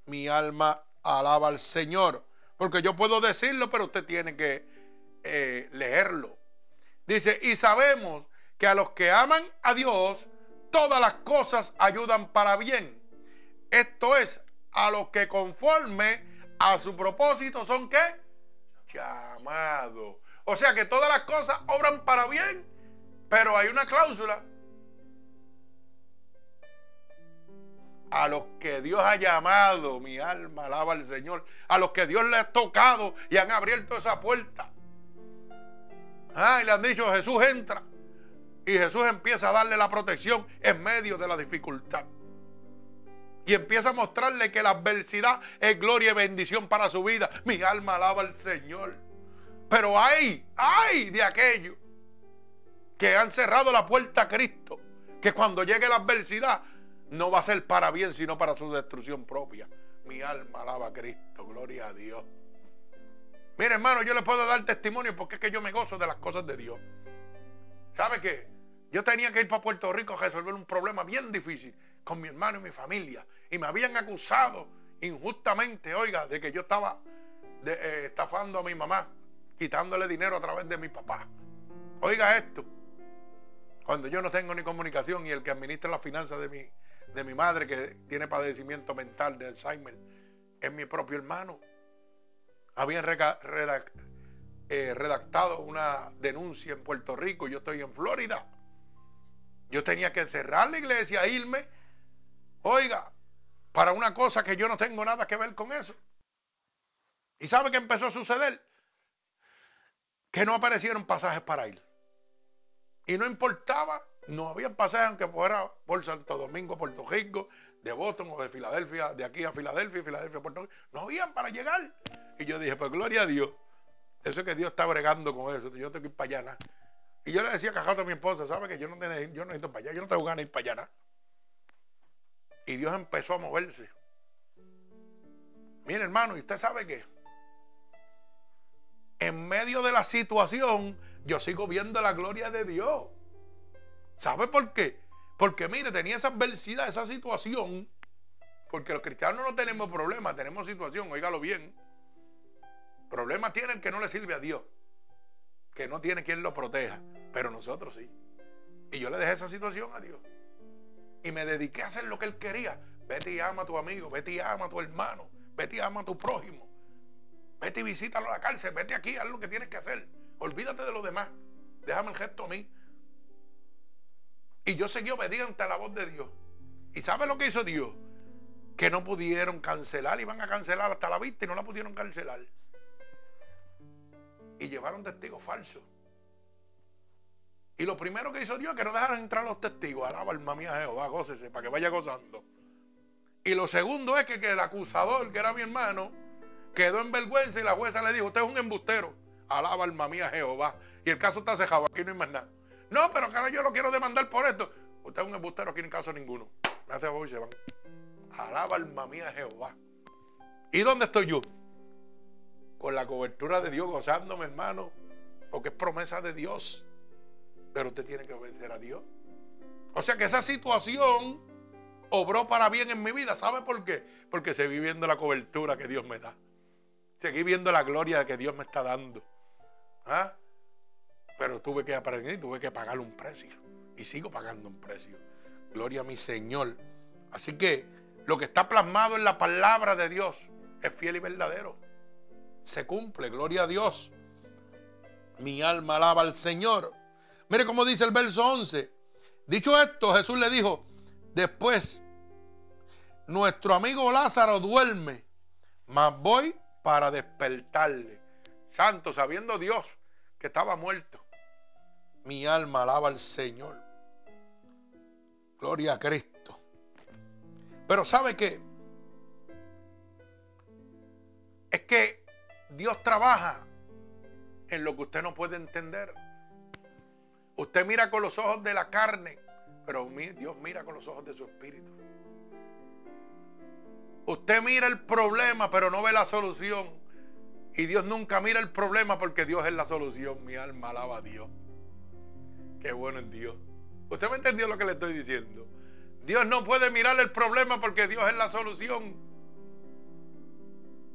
A: Mi alma alaba al Señor. Porque yo puedo decirlo, pero usted tiene que eh, leerlo. Dice, y sabemos que a los que aman a Dios, todas las cosas ayudan para bien. Esto es, a los que conforme a su propósito son qué? Llamados. O sea que todas las cosas obran para bien, pero hay una cláusula a los que Dios ha llamado, mi alma alaba al Señor, a los que Dios le ha tocado y han abierto esa puerta. Ah, y le han dicho, Jesús entra. Y Jesús empieza a darle la protección en medio de la dificultad. Y empieza a mostrarle que la adversidad es gloria y bendición para su vida. Mi alma alaba al Señor. Pero hay, hay de aquellos que han cerrado la puerta a Cristo. Que cuando llegue la adversidad no va a ser para bien, sino para su destrucción propia. Mi alma alaba a Cristo, gloria a Dios. Mire, hermano, yo le puedo dar testimonio porque es que yo me gozo de las cosas de Dios. ¿Sabe qué? Yo tenía que ir para Puerto Rico a resolver un problema bien difícil con mi hermano y mi familia. Y me habían acusado injustamente, oiga, de que yo estaba eh, estafando a mi mamá, quitándole dinero a través de mi papá. Oiga esto. Cuando yo no tengo ni comunicación y el que administra las finanzas de mi, de mi madre, que tiene padecimiento mental de Alzheimer, es mi propio hermano. Habían eh, redactado una denuncia en Puerto Rico, yo estoy en Florida. Yo tenía que cerrar la iglesia, irme, oiga, para una cosa que yo no tengo nada que ver con eso. ¿Y sabe qué empezó a suceder? Que no aparecieron pasajes para ir. Y no importaba, no había pasajes aunque fuera por Santo Domingo, Puerto Rico, de Boston o de Filadelfia, de aquí a Filadelfia, Filadelfia, Puerto Rico. No habían para llegar. Y yo dije, pues gloria a Dios. Eso es que Dios está bregando con eso. Yo tengo que ir para allá. Y yo le decía a a mi esposa, ¿sabe que yo no, tengo, yo no necesito para allá? Yo no tengo ganas de ir para allá. Y Dios empezó a moverse. Mire, hermano, ¿y usted sabe qué? En medio de la situación, yo sigo viendo la gloria de Dios. ¿Sabe por qué? Porque mire, tenía esa adversidad, esa situación. Porque los cristianos no tenemos problemas, tenemos situación, óigalo bien. Problema tiene el que no le sirve a Dios. Que no tiene quien lo proteja. Pero nosotros sí. Y yo le dejé esa situación a Dios. Y me dediqué a hacer lo que Él quería. Vete y ama a tu amigo, vete y ama a tu hermano, vete y ama a tu prójimo. Vete y visítalo a la cárcel, vete aquí, haz lo que tienes que hacer. Olvídate de lo demás. Déjame el gesto a mí. Y yo seguí obediente a la voz de Dios. ¿Y sabe lo que hizo Dios? Que no pudieron cancelar, iban a cancelar hasta la vista y no la pudieron cancelar. Y llevaron testigos falsos. Y lo primero que hizo Dios es que no dejaron entrar los testigos. Alaba alma mía Jehová, gócese, para que vaya gozando. Y lo segundo es que, el acusador, que era mi hermano, quedó en vergüenza y la jueza le dijo, usted es un embustero. Alaba alma mía Jehová. Y el caso está cejado, aquí no hay más nada. No, pero cara, yo lo quiero demandar por esto. Usted es un embustero, aquí no hay caso ninguno. Me hace favor y se van. Alaba alma mía Jehová. ¿Y dónde estoy yo? Con la cobertura de Dios, gozándome, hermano. Porque es promesa de Dios. Pero usted tiene que obedecer a Dios. O sea que esa situación obró para bien en mi vida. ¿Sabe por qué? Porque seguí viendo la cobertura que Dios me da. Seguí viendo la gloria que Dios me está dando. ¿Ah? Pero tuve que aprender y tuve que pagar un precio. Y sigo pagando un precio. Gloria a mi Señor. Así que lo que está plasmado en la palabra de Dios es fiel y verdadero. Se cumple, gloria a Dios. Mi alma alaba al Señor. Mire cómo dice el verso 11. Dicho esto, Jesús le dijo, después, nuestro amigo Lázaro duerme, mas voy para despertarle. Santo, sabiendo Dios que estaba muerto. Mi alma alaba al Señor. Gloria a Cristo. Pero ¿sabe qué? Es que Dios trabaja en lo que usted no puede entender. Usted mira con los ojos de la carne, pero Dios mira con los ojos de su espíritu. Usted mira el problema, pero no ve la solución. Y Dios nunca mira el problema porque Dios es la solución. Mi alma alaba a Dios. Qué bueno es Dios. ¿Usted me entendió lo que le estoy diciendo? Dios no puede mirar el problema porque Dios es la solución.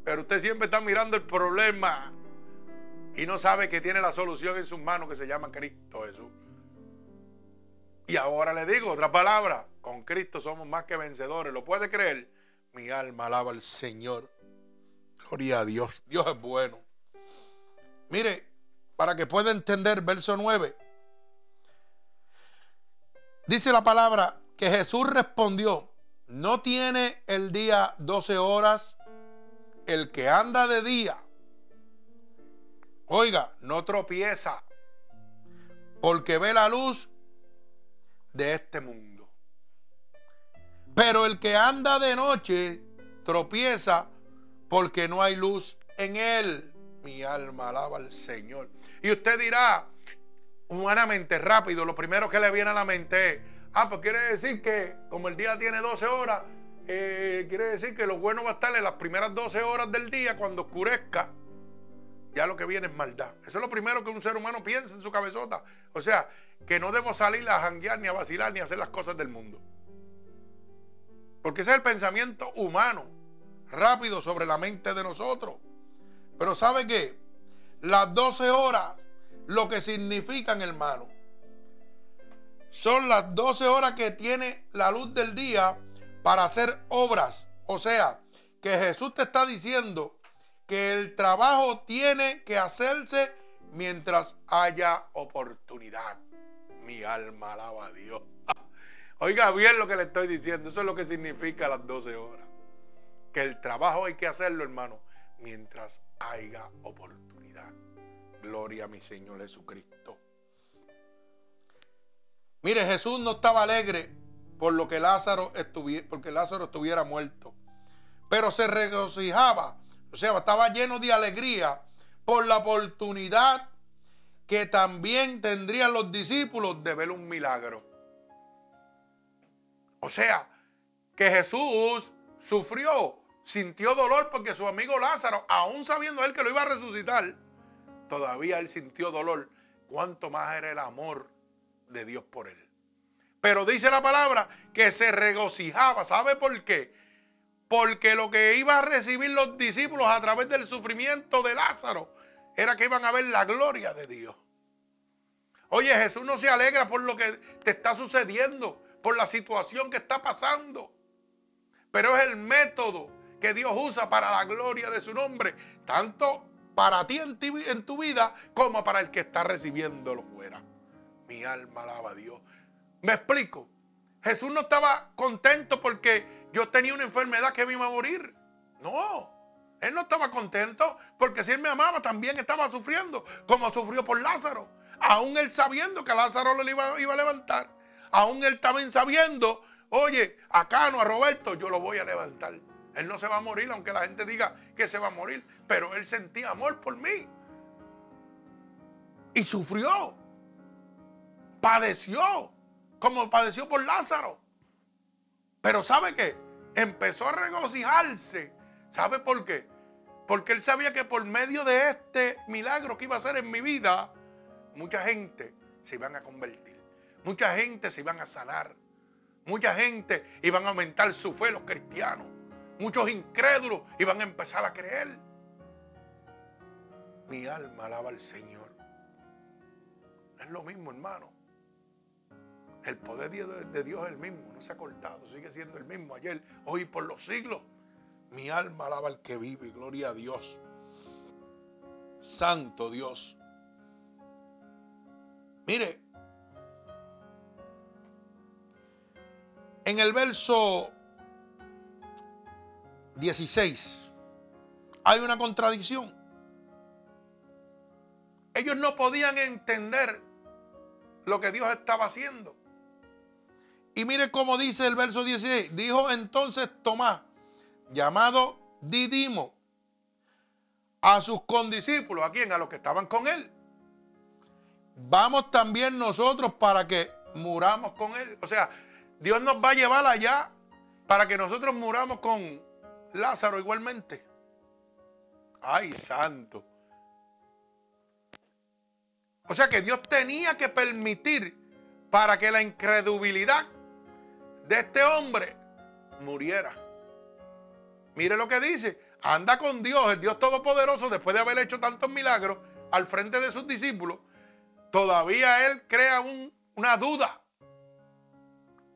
A: Pero usted siempre está mirando el problema y no sabe que tiene la solución en sus manos que se llama Cristo Jesús. Y ahora le digo otra palabra, con Cristo somos más que vencedores, ¿lo puede creer? Mi alma alaba al Señor. Gloria a Dios, Dios es bueno. Mire, para que pueda entender verso 9. Dice la palabra que Jesús respondió, no tiene el día 12 horas, el que anda de día Oiga, no tropieza porque ve la luz de este mundo. Pero el que anda de noche tropieza porque no hay luz en él. Mi alma alaba al Señor. Y usted dirá, humanamente rápido, lo primero que le viene a la mente es, ah, pues quiere decir que como el día tiene 12 horas, eh, quiere decir que lo bueno va a estar en las primeras 12 horas del día cuando oscurezca ya lo que viene es maldad. Eso es lo primero que un ser humano piensa en su cabezota. O sea, que no debo salir a janguear, ni a vacilar, ni a hacer las cosas del mundo. Porque ese es el pensamiento humano, rápido sobre la mente de nosotros. Pero ¿sabe qué? Las 12 horas lo que significan, hermano. Son las 12 horas que tiene la luz del día para hacer obras. O sea, que Jesús te está diciendo que el trabajo tiene que hacerse mientras haya oportunidad. Mi alma alaba a Dios. <laughs> Oiga bien lo que le estoy diciendo. Eso es lo que significa las 12 horas. Que el trabajo hay que hacerlo, hermano, mientras haya oportunidad. Gloria a mi Señor Jesucristo. Mire, Jesús no estaba alegre por lo que Lázaro estuviera, porque Lázaro estuviera muerto. Pero se regocijaba, o sea, estaba lleno de alegría por la oportunidad que también tendrían los discípulos de ver un milagro. O sea, que Jesús sufrió, sintió dolor porque su amigo Lázaro, aún sabiendo él que lo iba a resucitar, todavía él sintió dolor. Cuánto más era el amor de Dios por él. Pero dice la palabra que se regocijaba. ¿Sabe por qué? Porque lo que iba a recibir los discípulos a través del sufrimiento de Lázaro era que iban a ver la gloria de Dios. Oye, Jesús no se alegra por lo que te está sucediendo, por la situación que está pasando. Pero es el método que Dios usa para la gloria de su nombre, tanto para ti en, en tu vida como para el que está recibiéndolo fuera. Mi alma alaba a Dios. Me explico. Jesús no estaba contento porque yo tenía una enfermedad que me iba a morir. No. Él no estaba contento porque si él me amaba también estaba sufriendo, como sufrió por Lázaro. Aún él sabiendo que Lázaro lo iba, iba a levantar. Aún él también sabiendo, oye, a Cano, a Roberto, yo lo voy a levantar. Él no se va a morir, aunque la gente diga que se va a morir. Pero él sentía amor por mí. Y sufrió. Padeció como padeció por Lázaro. Pero ¿sabe qué? Empezó a regocijarse. ¿Sabe por qué? Porque él sabía que por medio de este milagro que iba a hacer en mi vida, mucha gente se iban a convertir. Mucha gente se iban a sanar. Mucha gente iban a aumentar su fe los cristianos. Muchos incrédulos iban a empezar a creer. Mi alma alaba al Señor. Es lo mismo, hermano. El poder de Dios es el mismo, no se ha cortado, sigue siendo el mismo ayer, hoy por los siglos. Mi alma alaba al que vive, gloria a Dios. Santo Dios. Mire, en el verso 16 hay una contradicción. Ellos no podían entender lo que Dios estaba haciendo. Y mire cómo dice el verso 16. Dijo entonces Tomás, llamado Didimo, a sus condiscípulos, ¿a quién? A los que estaban con él. Vamos también nosotros para que muramos con él. O sea, Dios nos va a llevar allá para que nosotros muramos con Lázaro igualmente. Ay, santo. O sea que Dios tenía que permitir para que la incredulidad de este hombre muriera. Mire lo que dice. Anda con Dios, el Dios Todopoderoso, después de haber hecho tantos milagros al frente de sus discípulos, todavía él crea una duda.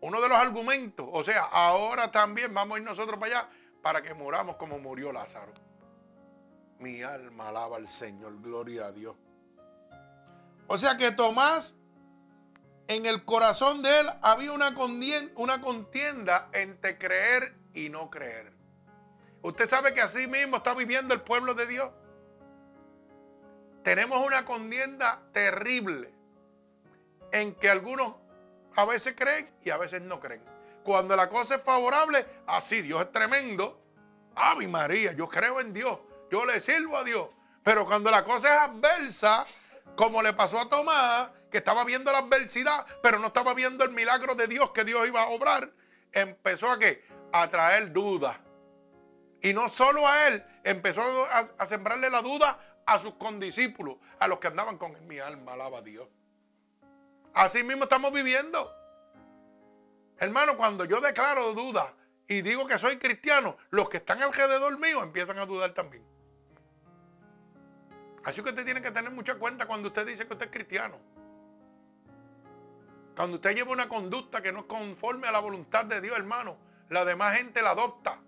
A: Uno de los argumentos. O sea, ahora también vamos a ir nosotros para allá para que muramos como murió Lázaro. Mi alma alaba al Señor, gloria a Dios. O sea que Tomás en el corazón de él había una contienda, entre creer y no creer. Usted sabe que así mismo está viviendo el pueblo de Dios. Tenemos una contienda terrible en que algunos a veces creen y a veces no creen. Cuando la cosa es favorable, así Dios es tremendo. Ave María, yo creo en Dios, yo le sirvo a Dios. Pero cuando la cosa es adversa, como le pasó a Tomás, que estaba viendo la adversidad, pero no estaba viendo el milagro de Dios que Dios iba a obrar, empezó a qué? A traer dudas. Y no solo a él, empezó a, sembrarle la duda a sus condiscípulos, a los que andaban con. Mi alma alaba a Dios. Así mismo estamos viviendo. Hermano, cuando yo declaro duda y digo que soy cristiano, los que están alrededor mío empiezan a dudar también. Así que usted tiene que tener mucha cuenta cuando usted dice que usted es cristiano. Cuando usted lleva una conducta que no es conforme a la voluntad de Dios, hermano, la demás gente la adopta.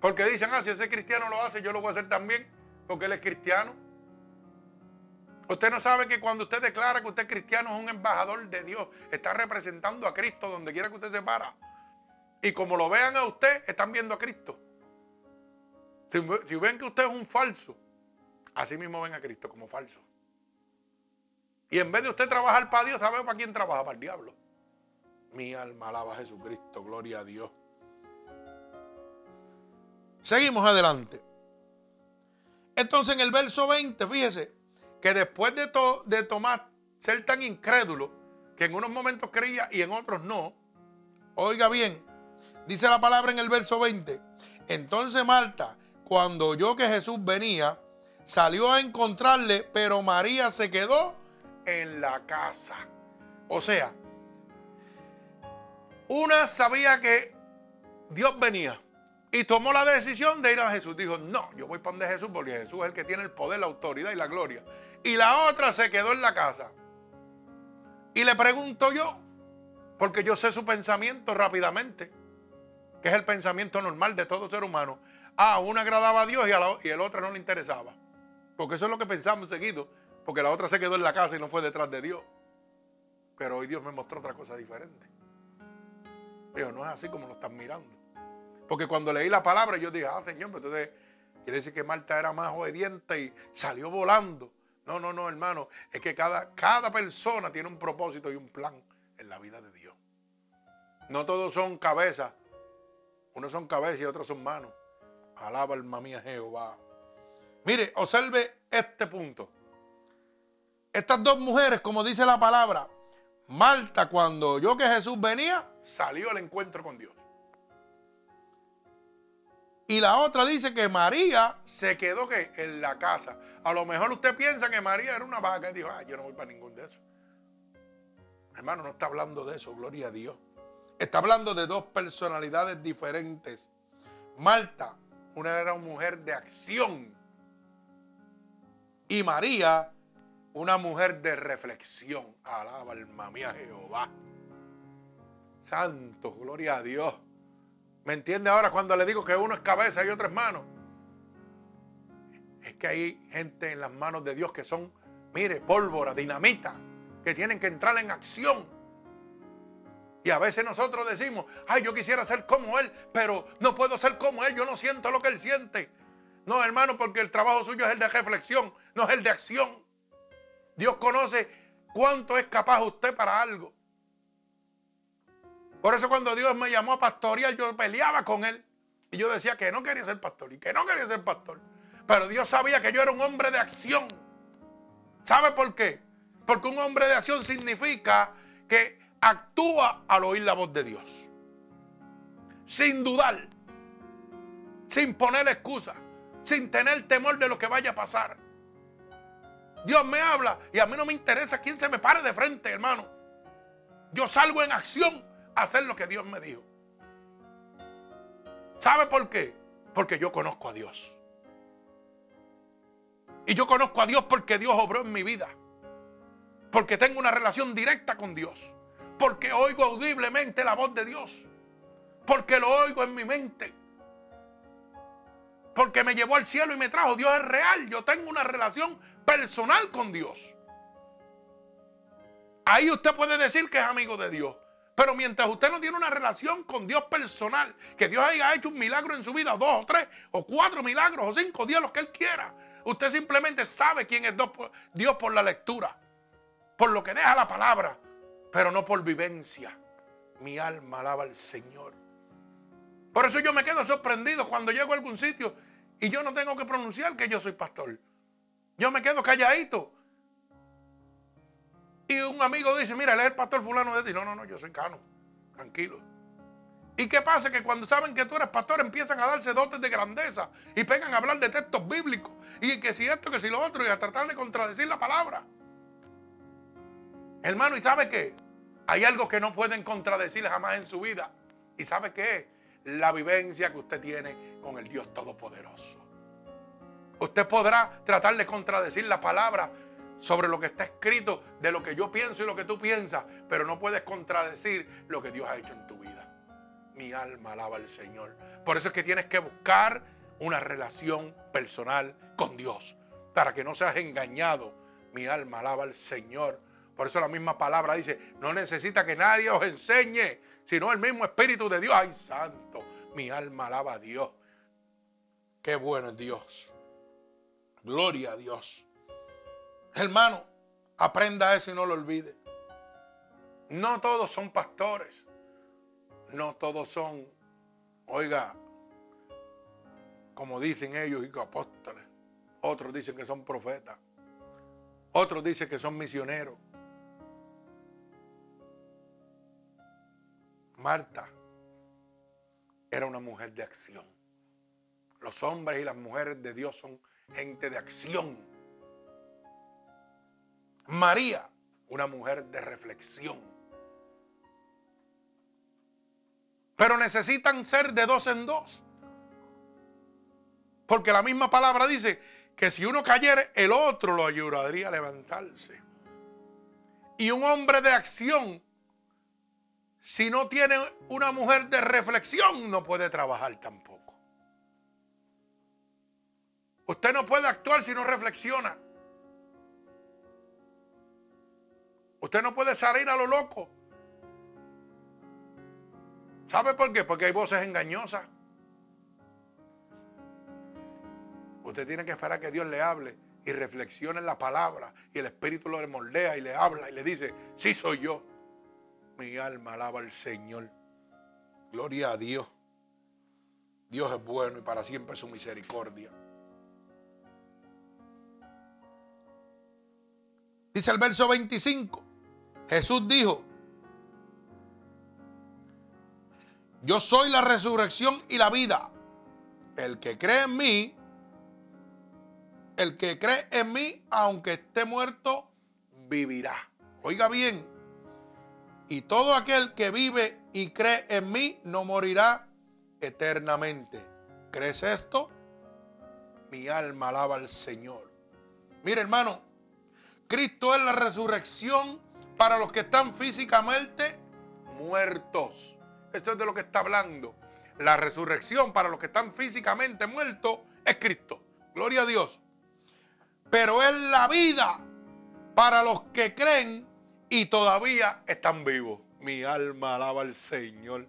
A: Porque dicen, ah, si ese cristiano lo hace, yo lo voy a hacer también, porque él es cristiano. Usted no sabe que cuando usted declara que usted es cristiano es un embajador de Dios, está representando a Cristo donde quiera que usted se para. Y como lo vean a usted, están viendo a Cristo. Si, si ven que usted es un falso, así mismo ven a Cristo como falso. Y en vez de usted trabajar para Dios, ¿sabe para quién trabaja? Para el diablo. Mi alma alaba a Jesucristo, gloria a Dios. Seguimos adelante. Entonces en el verso 20, fíjese, que después de, de Tomás ser tan incrédulo, que en unos momentos creía y en otros no, oiga bien, dice la palabra en el verso 20, entonces Marta, cuando oyó que Jesús venía, salió a encontrarle, pero María se quedó en la casa. O sea, una sabía que Dios venía y tomó la decisión de ir a Jesús. Dijo, no, yo voy para donde Jesús porque Jesús es el que tiene el poder, la autoridad y la gloria. Y la otra se quedó en la casa. Y le pregunto yo, porque yo sé su pensamiento rápidamente, que es el pensamiento normal de todo ser humano. Ah, una agradaba a Dios y, a y el otro no le interesaba. Porque eso es lo que pensamos seguido. Porque la otra se quedó en la casa y no fue detrás de Dios. Pero hoy Dios me mostró otra cosa diferente. Digo, no es así como lo están mirando. Porque cuando leí la palabra yo dije, ah, Señor, pero entonces quiere decir que Marta era más obediente y salió volando. No, no, no, hermano. Es que cada, cada persona tiene un propósito y un plan en la vida de Dios. No todos son cabezas. Unos son cabezas y otros son manos. Alaba alma mía Jehová. Mire, observe este punto. Estas dos mujeres, como dice la palabra, Marta cuando oyó que Jesús venía, salió al encuentro con Dios. Y la otra dice que María se quedó ¿qué? en la casa. A lo mejor usted piensa que María era una vaca y dijo, ah, yo no voy para ningún de esos. Hermano, no está hablando de eso, gloria a Dios. Está hablando de dos personalidades diferentes. Marta, una era una mujer de acción. Y María, una mujer de reflexión. Alaba alma mía Jehová. Santo, gloria a Dios. ¿Me entiende ahora cuando le digo que uno es cabeza y otro es mano? Es que hay gente en las manos de Dios que son, mire, pólvora, dinamita, que tienen que entrar en acción. Y a veces nosotros decimos, ay, yo quisiera ser como Él, pero no puedo ser como Él, yo no siento lo que Él siente. No, hermano, porque el trabajo suyo es el de reflexión, no es el de acción. Dios conoce cuánto es capaz usted para algo. Por eso cuando Dios me llamó a pastorear, yo peleaba con él. Y yo decía que no quería ser pastor y que no quería ser pastor. Pero Dios sabía que yo era un hombre de acción. ¿Sabe por qué? Porque un hombre de acción significa que actúa al oír la voz de Dios. Sin dudar. Sin poner excusa. Sin tener temor de lo que vaya a pasar. Dios me habla y a mí no me interesa quién se me pare de frente, hermano. Yo salgo en acción a hacer lo que Dios me dijo. ¿Sabe por qué? Porque yo conozco a Dios. Y yo conozco a Dios porque Dios obró en mi vida. Porque tengo una relación directa con Dios. Porque oigo audiblemente la voz de Dios. Porque lo oigo en mi mente. Porque me llevó al cielo y me trajo. Dios es real. Yo tengo una relación personal con Dios. Ahí usted puede decir que es amigo de Dios. Pero mientras usted no tiene una relación con Dios personal, que Dios haya hecho un milagro en su vida, dos o tres o cuatro milagros o cinco, Dios los que Él quiera. Usted simplemente sabe quién es Dios por la lectura, por lo que deja la palabra, pero no por vivencia. Mi alma alaba al Señor. Por eso yo me quedo sorprendido cuando llego a algún sitio y yo no tengo que pronunciar que yo soy pastor. Yo me quedo calladito. Y un amigo dice, mira, él es el pastor fulano de ti. No, no, no, yo soy cano. Tranquilo. ¿Y qué pasa? Que cuando saben que tú eres pastor empiezan a darse dotes de grandeza y pegan a hablar de textos bíblicos. Y que si esto, que si lo otro, y a tratar de contradecir la palabra. Hermano, ¿y sabe qué? Hay algo que no pueden contradecir jamás en su vida. ¿Y sabe qué? La vivencia que usted tiene con el Dios Todopoderoso. Usted podrá tratar de contradecir la palabra sobre lo que está escrito, de lo que yo pienso y lo que tú piensas, pero no puedes contradecir lo que Dios ha hecho en tu vida. Mi alma alaba al Señor. Por eso es que tienes que buscar una relación personal con Dios, para que no seas engañado. Mi alma alaba al Señor. Por eso la misma palabra dice, no necesita que nadie os enseñe, sino el mismo Espíritu de Dios. Ay, santo, mi alma alaba a Dios. Qué bueno es Dios. Gloria a Dios. Hermano, aprenda eso y no lo olvide. No todos son pastores. No todos son, oiga, como dicen ellos, apóstoles. Otros dicen que son profetas. Otros dicen que son misioneros. Marta era una mujer de acción. Los hombres y las mujeres de Dios son gente de acción. María, una mujer de reflexión. Pero necesitan ser de dos en dos. Porque la misma palabra dice que si uno cayera, el otro lo ayudaría a levantarse. Y un hombre de acción, si no tiene una mujer de reflexión, no puede trabajar tampoco. Usted no puede actuar si no reflexiona. Usted no puede salir a lo loco. ¿Sabe por qué? Porque hay voces engañosas. Usted tiene que esperar que Dios le hable y reflexione en la palabra y el Espíritu lo moldea y le habla y le dice, sí soy yo. Mi alma alaba al Señor. Gloria a Dios. Dios es bueno y para siempre su misericordia. Dice el verso 25. Jesús dijo, yo soy la resurrección y la vida. El que cree en mí, el que cree en mí, aunque esté muerto, vivirá. Oiga bien, y todo aquel que vive y cree en mí no morirá eternamente. ¿Crees esto? Mi alma alaba al Señor. Mire hermano, Cristo es la resurrección para los que están físicamente muertos. Esto es de lo que está hablando. La resurrección para los que están físicamente muertos es Cristo. Gloria a Dios. Pero es la vida para los que creen y todavía están vivos. Mi alma alaba al Señor.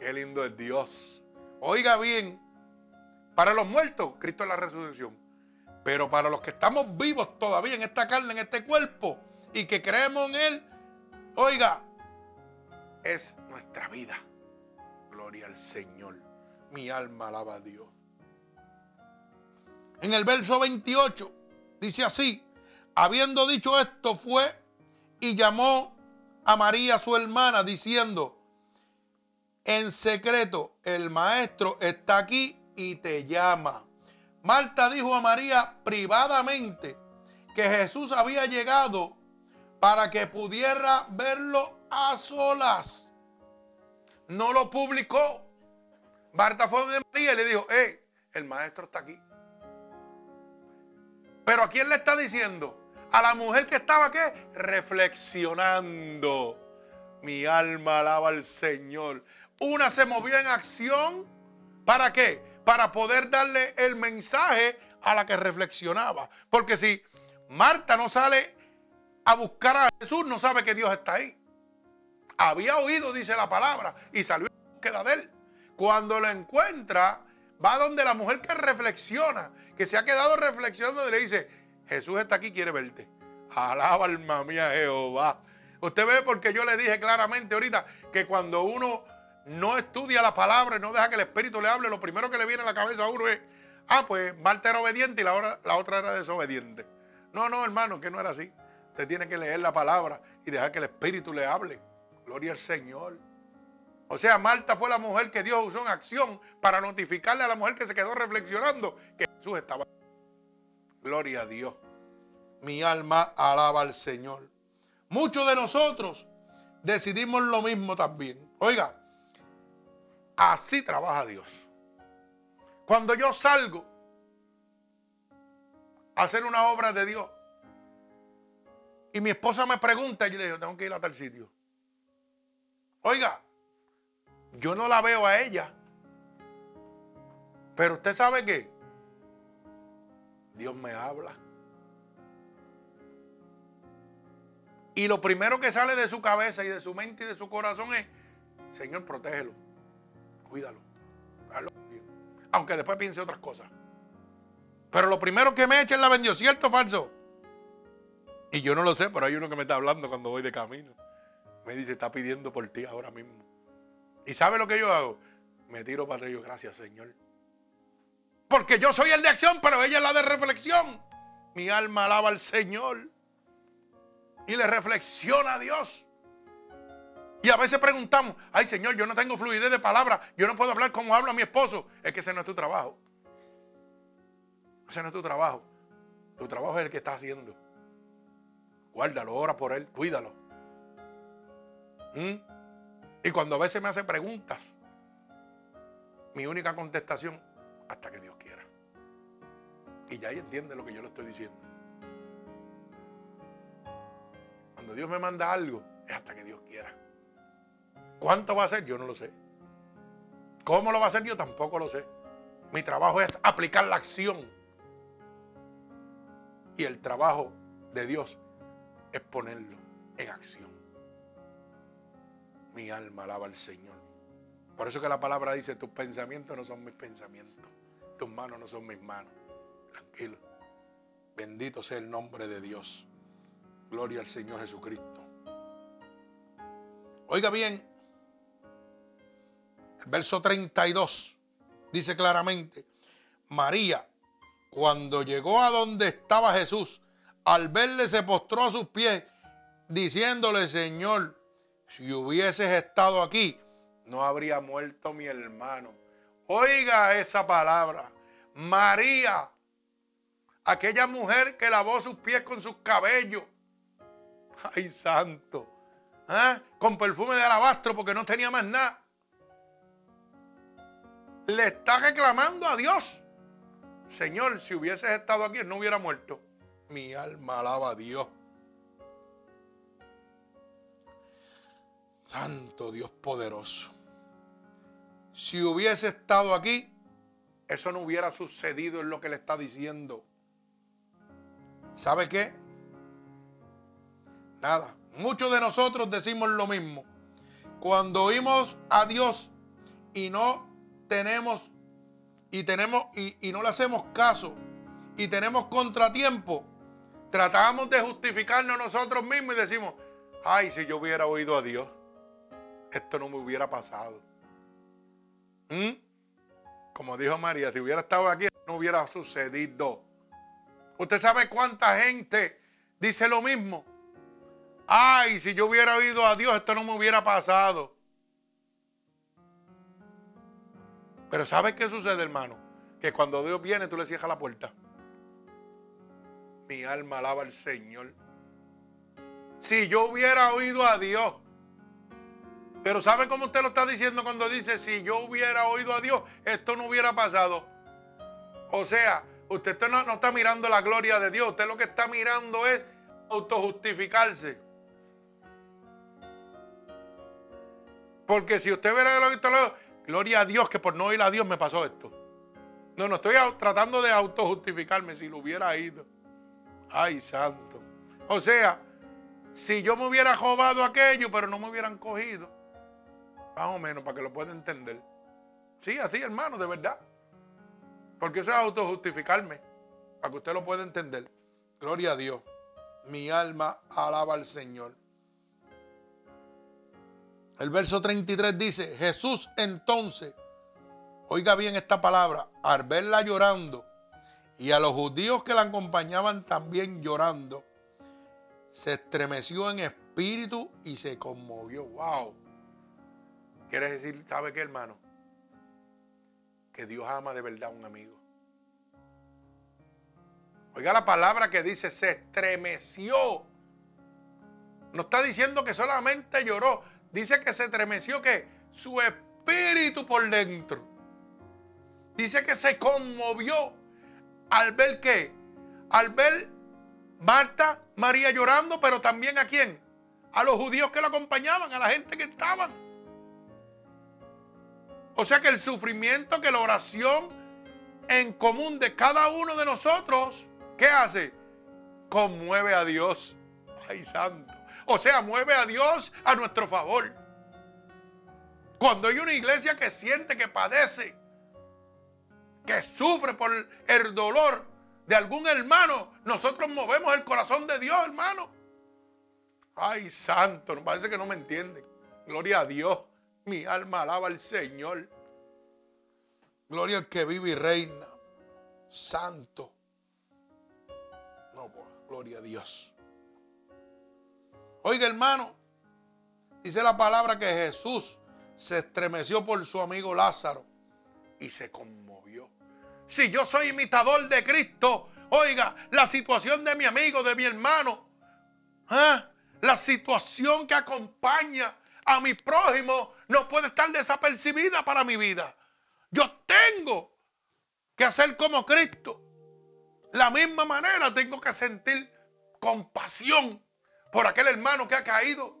A: Qué lindo es Dios. Oiga bien, para los muertos, Cristo es la resurrección. Pero para los que estamos vivos todavía en esta carne, en este cuerpo, y que creemos en Él, oiga, es nuestra vida. Gloria al Señor. Mi alma alaba a Dios. En el verso 28 dice así, habiendo dicho esto fue y llamó a María su hermana diciendo, en secreto el maestro está aquí y te llama. Marta dijo a María privadamente que Jesús había llegado para que pudiera verlo a solas. No lo publicó. Marta fue de María y le dijo, hey, el maestro está aquí. Pero ¿a quién le está diciendo? A la mujer que estaba qué? Reflexionando. Mi alma alaba al Señor. Una se movió en acción. ¿Para qué? Para poder darle el mensaje a la que reflexionaba. Porque si Marta no sale a buscar a Jesús, no sabe que Dios está ahí. Había oído, dice la palabra, y salió en búsqueda de él. Cuando lo encuentra, va donde la mujer que reflexiona, que se ha quedado reflexionando y le dice, Jesús está aquí, quiere verte. Alaba alma mía Jehová. Usted ve porque yo le dije claramente ahorita que cuando uno no estudia la palabra y no deja que el Espíritu le hable, lo primero que le viene a la cabeza a uno es, ah, pues Marta era obediente y la, la otra era desobediente. No, no, hermano, que no era así. Usted tiene que leer la palabra y dejar que el Espíritu le hable. Gloria al Señor. O sea, Marta fue la mujer que Dios usó en acción para notificarle a la mujer que se quedó reflexionando que Jesús estaba. Gloria a Dios. Mi alma alaba al Señor. Muchos de nosotros decidimos lo mismo también. Oiga, así trabaja Dios. Cuando yo salgo a hacer una obra de Dios. Y mi esposa me pregunta, yo le digo, tengo que ir a tal sitio. Oiga, yo no la veo a ella. Pero usted sabe que Dios me habla. Y lo primero que sale de su cabeza y de su mente y de su corazón es, Señor, protégelo, cuídalo, aunque después piense otras cosas. Pero lo primero que me echa la bendición, ¿cierto o falso? Y yo no lo sé, pero hay uno que me está hablando cuando voy de camino. Me dice, está pidiendo por ti ahora mismo. ¿Y sabe lo que yo hago? Me tiro para ellos, gracias Señor. Porque yo soy el de acción, pero ella es la de reflexión. Mi alma alaba al Señor. Y le reflexiona a Dios. Y a veces preguntamos, ay Señor, yo no tengo fluidez de palabra, yo no puedo hablar como habla mi esposo. Es que ese no es tu trabajo. Ese no es tu trabajo. Tu trabajo es el que está haciendo. Guárdalo, ora por él, cuídalo. ¿Mm? Y cuando a veces me hace preguntas, mi única contestación, hasta que Dios quiera. Y ya ahí entiende lo que yo le estoy diciendo. Cuando Dios me manda algo, es hasta que Dios quiera. ¿Cuánto va a ser? Yo no lo sé. ¿Cómo lo va a hacer? Yo tampoco lo sé. Mi trabajo es aplicar la acción. Y el trabajo de Dios es ponerlo en acción. Mi alma alaba al Señor. Por eso que la palabra dice, tus pensamientos no son mis pensamientos, tus manos no son mis manos. Tranquilo. Bendito sea el nombre de Dios. Gloria al Señor Jesucristo. Oiga bien, verso 32 dice claramente, María, cuando llegó a donde estaba Jesús, al verle se postró a sus pies, diciéndole, Señor, si hubieses estado aquí, no habría muerto mi hermano. Oiga esa palabra. María, aquella mujer que lavó sus pies con sus cabellos. Ay, santo. ¿Ah? Con perfume de alabastro porque no tenía más nada. Le está reclamando a Dios. Señor, si hubieses estado aquí, no hubiera muerto. Mi alma alaba a Dios. Santo Dios poderoso. Si hubiese estado aquí, eso no hubiera sucedido en lo que le está diciendo. ¿Sabe qué? Nada. Muchos de nosotros decimos lo mismo. Cuando oímos a Dios y no tenemos y tenemos y, no le hacemos caso y tenemos contratiempo, tratamos de justificarnos nosotros mismos y decimos, ay, si yo hubiera oído a Dios, esto no me hubiera pasado. ¿Mm? Como dijo María, si hubiera estado aquí, no hubiera sucedido. Usted sabe cuánta gente dice lo mismo. Ay, si yo hubiera oído a Dios, esto no me hubiera pasado. Pero ¿sabe qué sucede, hermano? Que cuando Dios viene, tú le cierras la puerta. Mi alma alaba al Señor. Si yo hubiera oído a Dios. Pero ¿sabe cómo usted lo está diciendo cuando dice, si yo hubiera oído a Dios, esto no hubiera pasado? O sea, usted no, no está mirando la gloria de Dios, usted lo que está mirando es autojustificarse. Porque si usted hubiera lo visto, gloria a Dios que por no oír a Dios me pasó esto. No, no estoy tratando de autojustificarme si lo hubiera ido. Ay, santo. O sea, si yo me hubiera robado aquello, pero no me hubieran cogido, más o menos, para que lo pueda entender. Sí, así, hermano, de verdad. Porque eso es autojustificarme, para que usted lo pueda entender. Gloria a Dios. Mi alma alaba al Señor. El verso 33 dice, Jesús entonces, oiga bien esta palabra, al verla llorando, y a los judíos que la acompañaban también llorando, se estremeció en espíritu y se conmovió. ¡Wow! Quiere decir, ¿sabe qué, hermano? Que Dios ama de verdad a un amigo. Oiga la palabra que dice, se estremeció. No está diciendo que solamente lloró. Dice que se estremeció que su espíritu por dentro. Dice que se conmovió al ver que al ver Marta, María llorando, pero también a quién? A los judíos que lo acompañaban, a la gente que estaban. O sea que el sufrimiento, que la oración en común de cada uno de nosotros, ¿qué hace? Conmueve a Dios. Ay, santo. O sea, mueve a Dios a nuestro favor. Cuando hay una iglesia que siente, que padece, que sufre por el dolor de algún hermano, nosotros movemos el corazón de Dios, hermano. Ay, santo, parece que no me entienden. Gloria a Dios. Mi alma alaba al Señor. Gloria al que vive y reina. Santo. No, gloria a Dios. Oiga, hermano, dice la palabra que Jesús se estremeció por su amigo Lázaro y se conmovió. Si yo soy imitador de Cristo, oiga, la situación de mi amigo, de mi hermano, ¿ah? la situación que acompaña a mi prójimo no puede estar desapercibida para mi vida. Yo tengo que hacer como Cristo. La misma manera tengo que sentir compasión por aquel hermano que ha caído.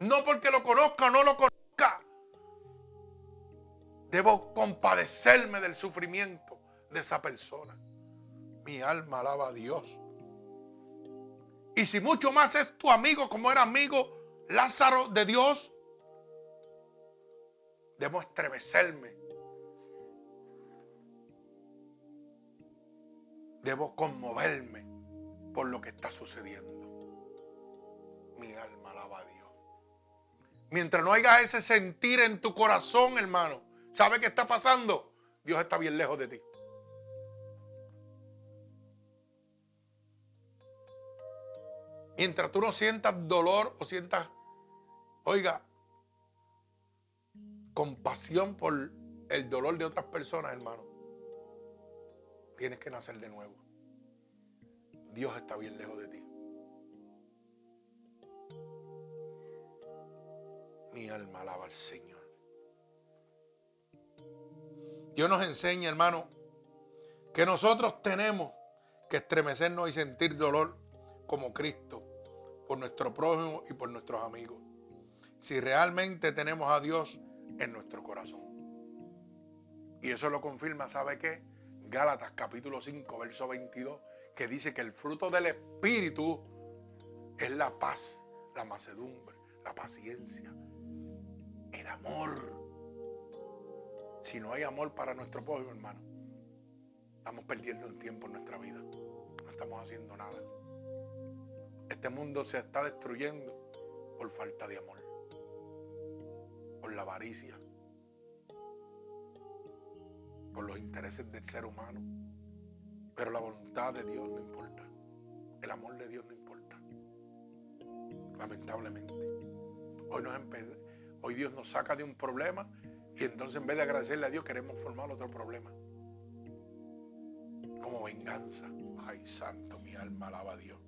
A: No porque lo conozca o no lo conozca. Debo compadecerme del sufrimiento de esa persona. Mi alma alaba a Dios. Y si mucho más es tu amigo como era amigo Lázaro de Dios, debo estremecerme. Debo conmoverme por lo que está sucediendo. Mi alma alaba a Dios. Mientras no haya ese sentir en tu corazón, hermano, ¿sabe qué está pasando? Dios está bien lejos de ti. Mientras tú no sientas dolor o sientas, oiga, compasión por el dolor de otras personas, hermano, tienes que nacer de nuevo. Dios está bien lejos de ti. Mi alma alaba al Señor. Dios nos enseña, hermano, que nosotros tenemos que estremecernos y sentir dolor como Cristo por nuestro prójimo y por nuestros amigos. Si realmente tenemos a Dios en nuestro corazón. Y eso lo confirma, ¿sabe qué? Gálatas capítulo 5, verso 22, que dice que el fruto del Espíritu es la paz, la macedumbre, la paciencia, el amor. Si no hay amor para nuestro pueblo, hermano, estamos perdiendo un tiempo en nuestra vida. No estamos haciendo nada. Este mundo se está destruyendo por falta de amor, por la avaricia, por los intereses del ser humano. Pero la voluntad de Dios no importa. El amor de Dios no importa. Lamentablemente. Hoy, nos hoy Dios nos saca de un problema y entonces en vez de agradecerle a Dios queremos formar otro problema. Como venganza. Ay, santo, mi alma alaba a Dios.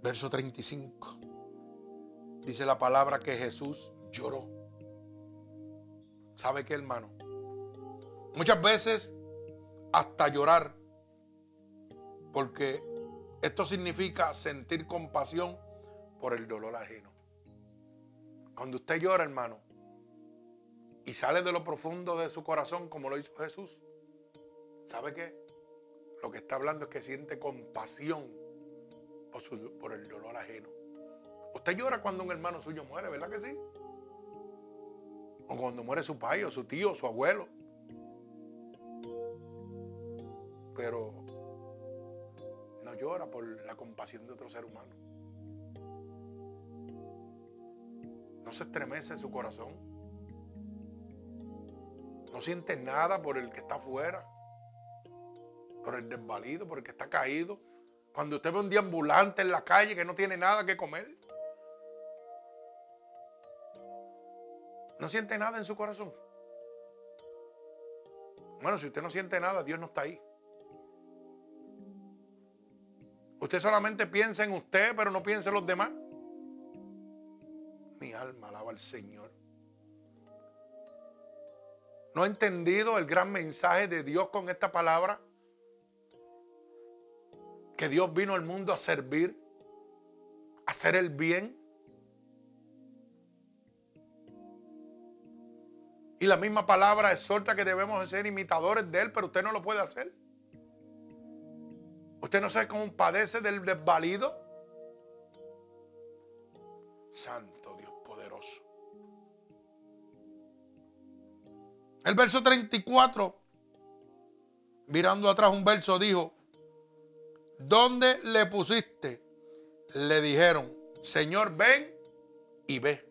A: Verso 35. Dice la palabra que Jesús lloró. ¿Sabe qué, hermano? Muchas veces hasta llorar. Porque esto significa sentir compasión por el dolor ajeno. Cuando usted llora, hermano, y sale de lo profundo de su corazón como lo hizo Jesús, ¿sabe qué? Lo que está hablando es que siente compasión por, el dolor ajeno. Usted llora cuando un hermano suyo muere, ¿verdad que sí? O cuando muere su padre, o su tío, o su abuelo. Pero no llora por la compasión de otro ser humano. No se estremece su corazón. No siente nada por el que está afuera, por el desvalido, por el que está caído, cuando usted ve un ambulante en la calle que no tiene nada que comer. No siente nada en su corazón. Bueno, si usted no siente nada, Dios no está ahí. Usted solamente piensa en usted, pero no piensa en los demás. Mi alma alaba al Señor. ¿No ha entendido el gran mensaje de Dios con esta palabra? Que Dios vino al mundo a servir, a hacer el bien. Y la misma palabra exhorta que debemos ser imitadores de Él, pero usted no lo puede hacer. Usted no sabe cómo padece del desvalido. Santo El verso 34, mirando atrás un verso, dijo, ¿dónde le pusiste? Le dijeron, Señor, ven y ve.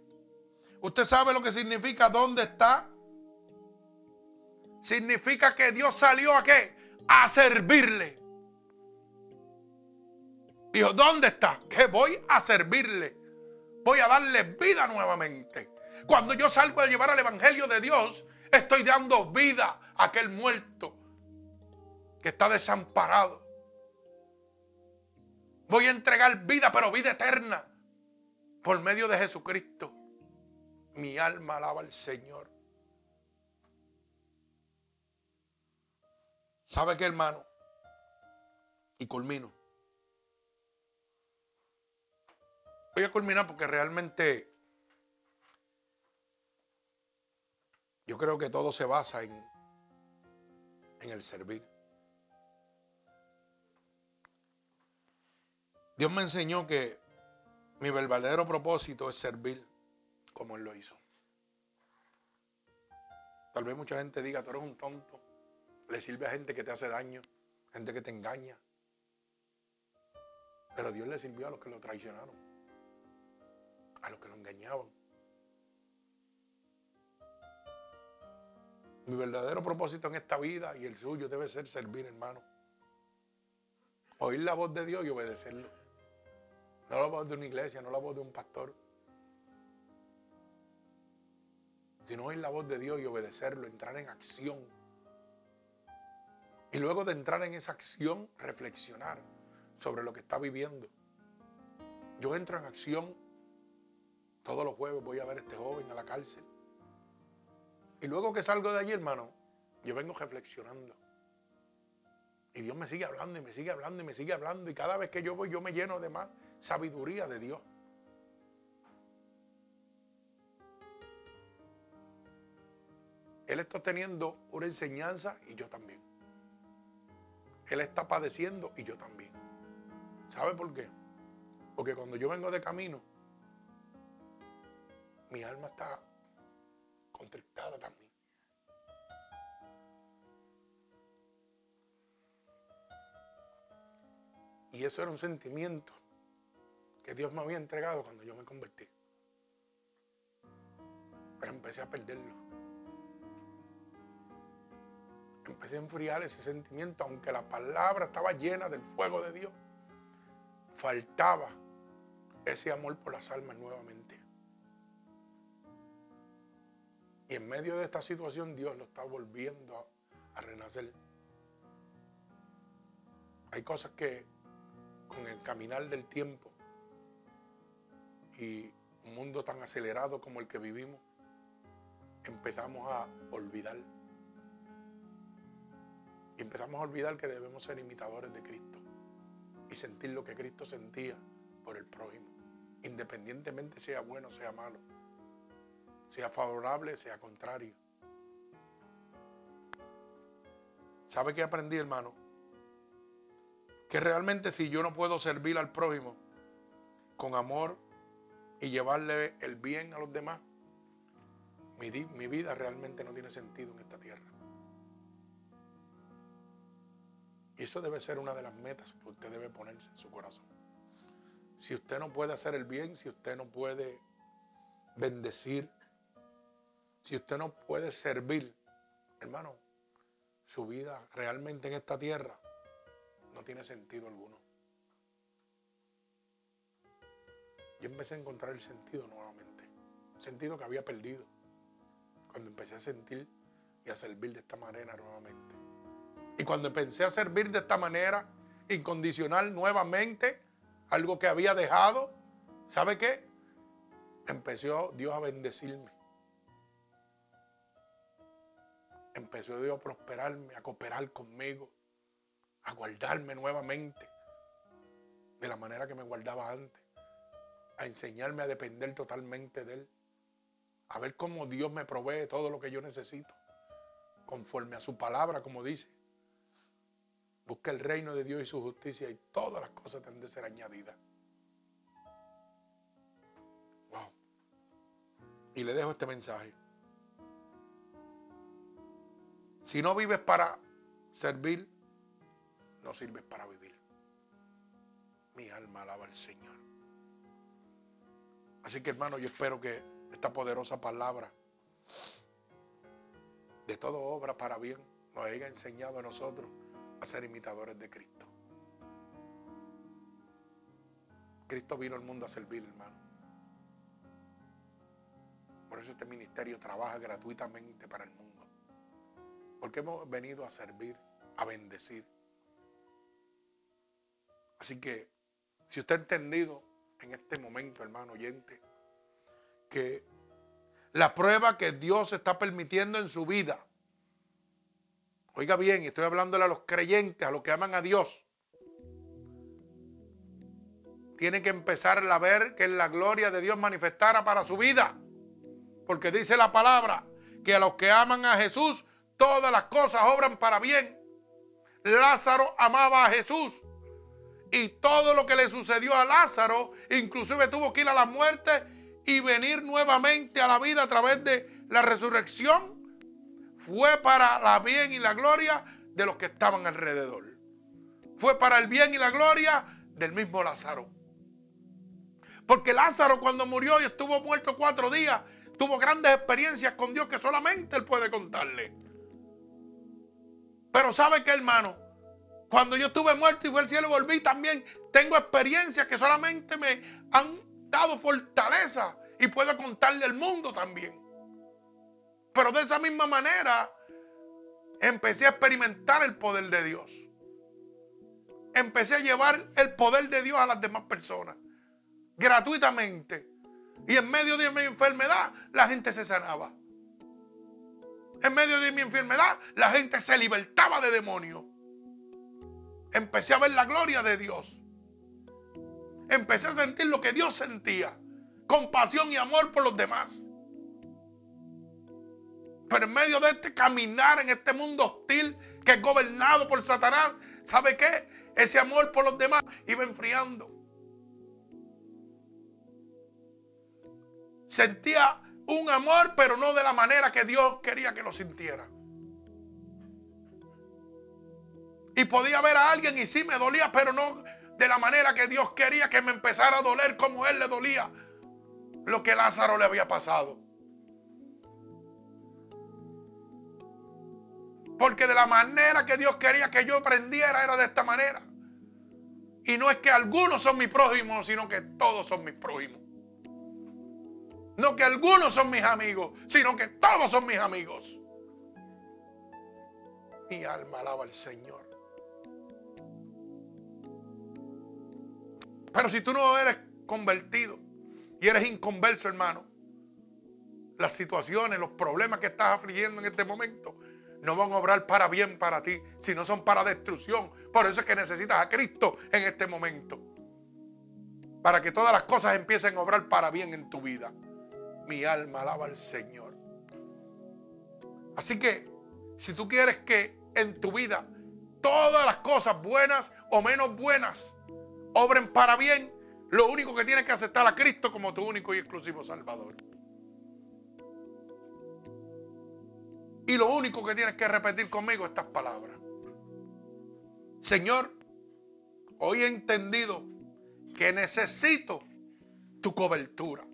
A: ¿Usted sabe lo que significa dónde está? Significa que Dios salió a qué? A servirle. Dijo, ¿dónde está? Que voy a servirle. Voy a darle vida nuevamente. Cuando yo salgo a llevar al Evangelio de Dios, estoy dando vida a aquel muerto que está desamparado. Voy a entregar vida, pero vida eterna, por medio de Jesucristo. Mi alma alaba al Señor. ¿Sabe qué, hermano? Y culmino. Voy a culminar porque realmente yo creo que todo se basa en, en el servir. Dios me enseñó que mi verdadero propósito es servir como Él lo hizo. Tal vez mucha gente diga, tú eres un tonto. Le sirve a gente que te hace daño, gente que te engaña. Pero Dios le sirvió a los que lo traicionaron, a los que lo engañaban. Mi verdadero propósito en esta vida y el suyo debe ser servir, hermano. Oír la voz de Dios y obedecerlo. No la voz de una iglesia, no la voz de un pastor. Sino oír la voz de Dios y obedecerlo, entrar en acción. Y luego de entrar en esa acción, reflexionar sobre lo que está viviendo. Yo entro en acción. Todos los jueves voy a ver a este joven a la cárcel. Y luego que salgo de allí, hermano, yo vengo reflexionando. Y Dios me sigue hablando y me sigue hablando y me sigue hablando. Y cada vez que yo voy, yo me lleno de más sabiduría de Dios. Él está teniendo una enseñanza y yo también. Él está padeciendo y yo también. ¿Sabe por qué? Porque cuando yo vengo de camino, mi alma está también. Y eso era un sentimiento que Dios me había entregado cuando yo me convertí. Pero empecé a perderlo. Empecé a enfriar ese sentimiento, aunque la palabra estaba llena del fuego de Dios. Faltaba ese amor por las almas nuevamente. Y en medio de esta situación Dios lo está volviendo a, renacer. Hay cosas que con el caminar del tiempo y un mundo tan acelerado como el que vivimos, empezamos a olvidar. Y empezamos a olvidar que debemos ser imitadores de Cristo y sentir lo que Cristo sentía por el prójimo, independientemente sea bueno o sea malo sea favorable, sea contrario. ¿Sabe qué aprendí, hermano? Que realmente si yo no puedo servir al prójimo con amor y llevarle el bien a los demás, mi, mi vida realmente no tiene sentido en esta tierra. Y eso debe ser una de las metas que usted debe ponerse en su corazón. Si usted no puede hacer el bien, si usted no puede bendecir, si usted no puede servir, hermano, su vida realmente en esta tierra no tiene sentido alguno. Yo empecé a encontrar el sentido nuevamente, sentido que había perdido cuando empecé a sentir y a servir de esta manera nuevamente. Y cuando empecé a servir de esta manera incondicional nuevamente, algo que había dejado, ¿sabe qué? Empezó Dios a bendecirme. Empezó Dios a prosperarme, a cooperar conmigo, a guardarme nuevamente de la manera que me guardaba antes, a enseñarme a depender totalmente de Él, a ver cómo Dios me provee todo lo que yo necesito, conforme a su palabra, como dice. Busca el reino de Dios y su justicia y todas las cosas tendrán de ser añadidas. Wow. Y le dejo este mensaje. Si no vives para servir, no sirves para vivir. Mi alma alaba al Señor. Así que hermano, yo espero que esta poderosa palabra de toda obra para bien nos haya enseñado a nosotros a ser imitadores de Cristo. Cristo vino al mundo a servir, hermano. Por eso este ministerio trabaja gratuitamente para el mundo. Porque hemos venido a servir, a bendecir. Así que, si usted ha entendido en este momento, hermano oyente, que la prueba que Dios está permitiendo en su vida, oiga bien, estoy hablándole a los creyentes, a los que aman a Dios, tiene que empezar a ver que la gloria de Dios manifestara para su vida. Porque dice la palabra que a los que aman a Jesús, todas las cosas obran para bien. Lázaro amaba a Jesús. Y todo lo que le sucedió a Lázaro, inclusive tuvo que ir a la muerte y venir nuevamente a la vida a través de la resurrección, fue para la bien y la gloria de los que estaban alrededor. Fue para el bien y la gloria del mismo Lázaro. Porque Lázaro cuando murió y estuvo muerto cuatro días, tuvo grandes experiencias con Dios que solamente él puede contarle. Pero ¿sabe qué, hermano? Cuando yo estuve muerto y fui al cielo y volví, también tengo experiencias que solamente me han dado fortaleza y puedo contarle al mundo también. Pero de esa misma manera empecé a experimentar el poder de Dios. Empecé a llevar el poder de Dios a las demás personas gratuitamente. Y en medio de mi enfermedad la gente se sanaba en medio de mi enfermedad, la gente se libertaba de demonios. Empecé a ver la gloria de Dios. Empecé a sentir lo que Dios sentía. Compasión y amor por los demás. Pero en medio de este caminar en este mundo hostil que es gobernado por Satanás, ¿sabe qué? Ese amor por los demás iba enfriando. Sentía un amor, pero no de la manera que Dios quería que lo sintiera. Y podía ver a alguien y sí me dolía, pero no de la manera que Dios quería que me empezara a doler como él le dolía lo que Lázaro le había pasado. Porque de la manera que Dios quería que yo aprendiera era de esta manera. Y no es que algunos son mis prójimos, sino que todos son mis prójimos. No que algunos son mis amigos, sino que todos son mis amigos. Mi alma alaba al Señor. Pero si tú no eres convertido y eres inconverso, hermano, las situaciones, los problemas que estás afligiendo en este momento no van a obrar para bien para ti, sino son para destrucción. Por eso es que necesitas a Cristo en este momento. Para que todas las cosas empiecen a obrar para bien en tu vida. Mi alma alaba al Señor. Así que, si tú quieres que en tu vida todas las cosas buenas o menos buenas obren para bien, lo único que tienes que aceptar a Cristo como tu único y exclusivo Salvador. Y lo único que tienes que repetir conmigo estas palabras. Señor, hoy he entendido que necesito tu cobertura.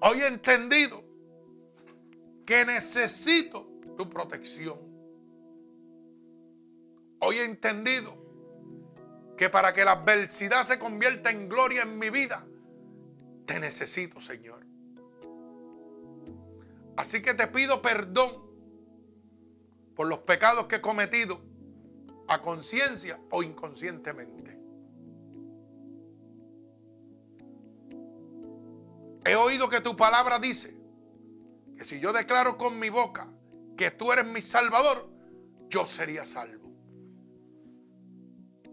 A: Hoy he entendido que necesito tu protección. Hoy he entendido que para que la adversidad se convierta en gloria en mi vida, te necesito, Señor. Así que te pido perdón por los pecados que he cometido a conciencia o inconscientemente. He oído que tu palabra dice que si yo declaro con mi boca que tú eres mi salvador, yo sería salvo.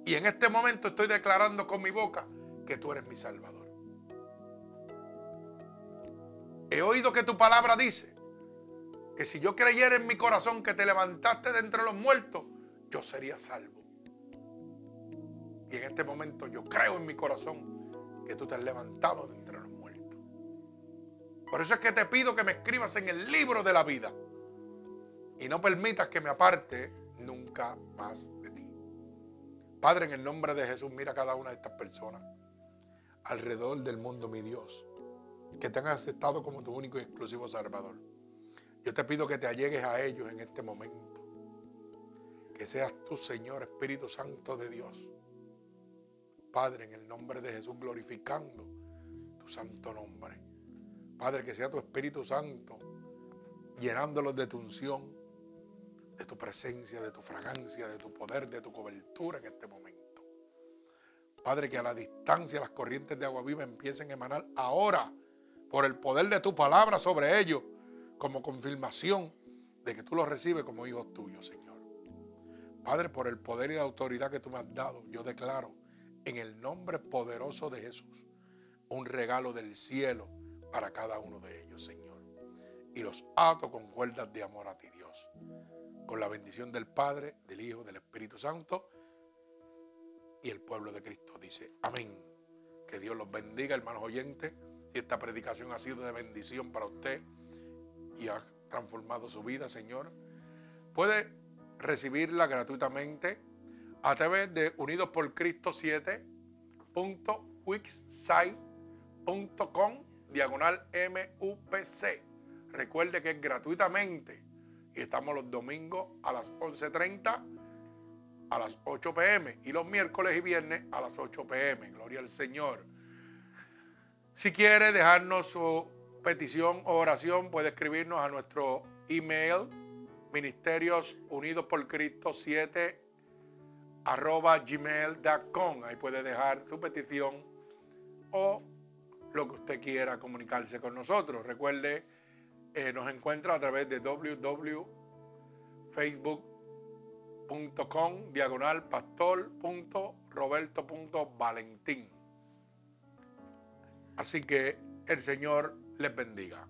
A: Y en este momento estoy declarando con mi boca que tú eres mi salvador. He oído que tu palabra dice que si yo creyera en mi corazón que te levantaste de entre los muertos, yo sería salvo. Y en este momento yo creo en mi corazón que tú te has levantado de. Por eso es que te pido que me escribas en el libro de la vida y no permitas que me aparte nunca más de ti. Padre, en el nombre de Jesús, mira a cada una de estas personas alrededor del mundo, mi Dios, que te han aceptado como tu único y exclusivo Salvador. Yo te pido que te allegues a ellos en este momento. Que seas tú, Señor, Espíritu Santo de Dios. Padre, en el nombre de Jesús, glorificando tu santo nombre. Padre, que sea tu Espíritu Santo llenándolos de tu unción, de tu presencia, de tu fragancia, de tu poder, de tu cobertura en este momento. Padre, que a la distancia las corrientes de agua viva empiecen a emanar ahora por el poder de tu palabra sobre ellos, como confirmación de que tú los recibes como hijos tuyos, Señor. Padre, por el poder y la autoridad que tú me has dado, yo declaro en el nombre poderoso de Jesús un regalo del cielo para cada uno de ellos, Señor. Y los ato con cuerdas de amor a ti, Dios. Con la bendición del Padre, del Hijo, del Espíritu Santo y el pueblo de Cristo dice, amén. Que Dios los bendiga, hermanos oyentes. Si esta predicación ha sido de bendición para usted y ha transformado su vida, Señor, puede recibirla gratuitamente a través de Unidos por Cristo 7.wixsite.com diagonal MUPC. Recuerde que es gratuitamente y estamos los domingos a las 11.30 a las 8 pm y los miércoles y viernes a las 8 pm. Gloria al Señor. Si quiere dejarnos su petición o oración, puede escribirnos a nuestro email ministerios unidos por Cristo 7 arroba gmail.com. Ahí puede dejar su petición o lo que usted quiera comunicarse con nosotros. Recuerde, eh, nos encuentra a través de www.facebook.com diagonal pastor.roberto.valentín. Así que el Señor les bendiga.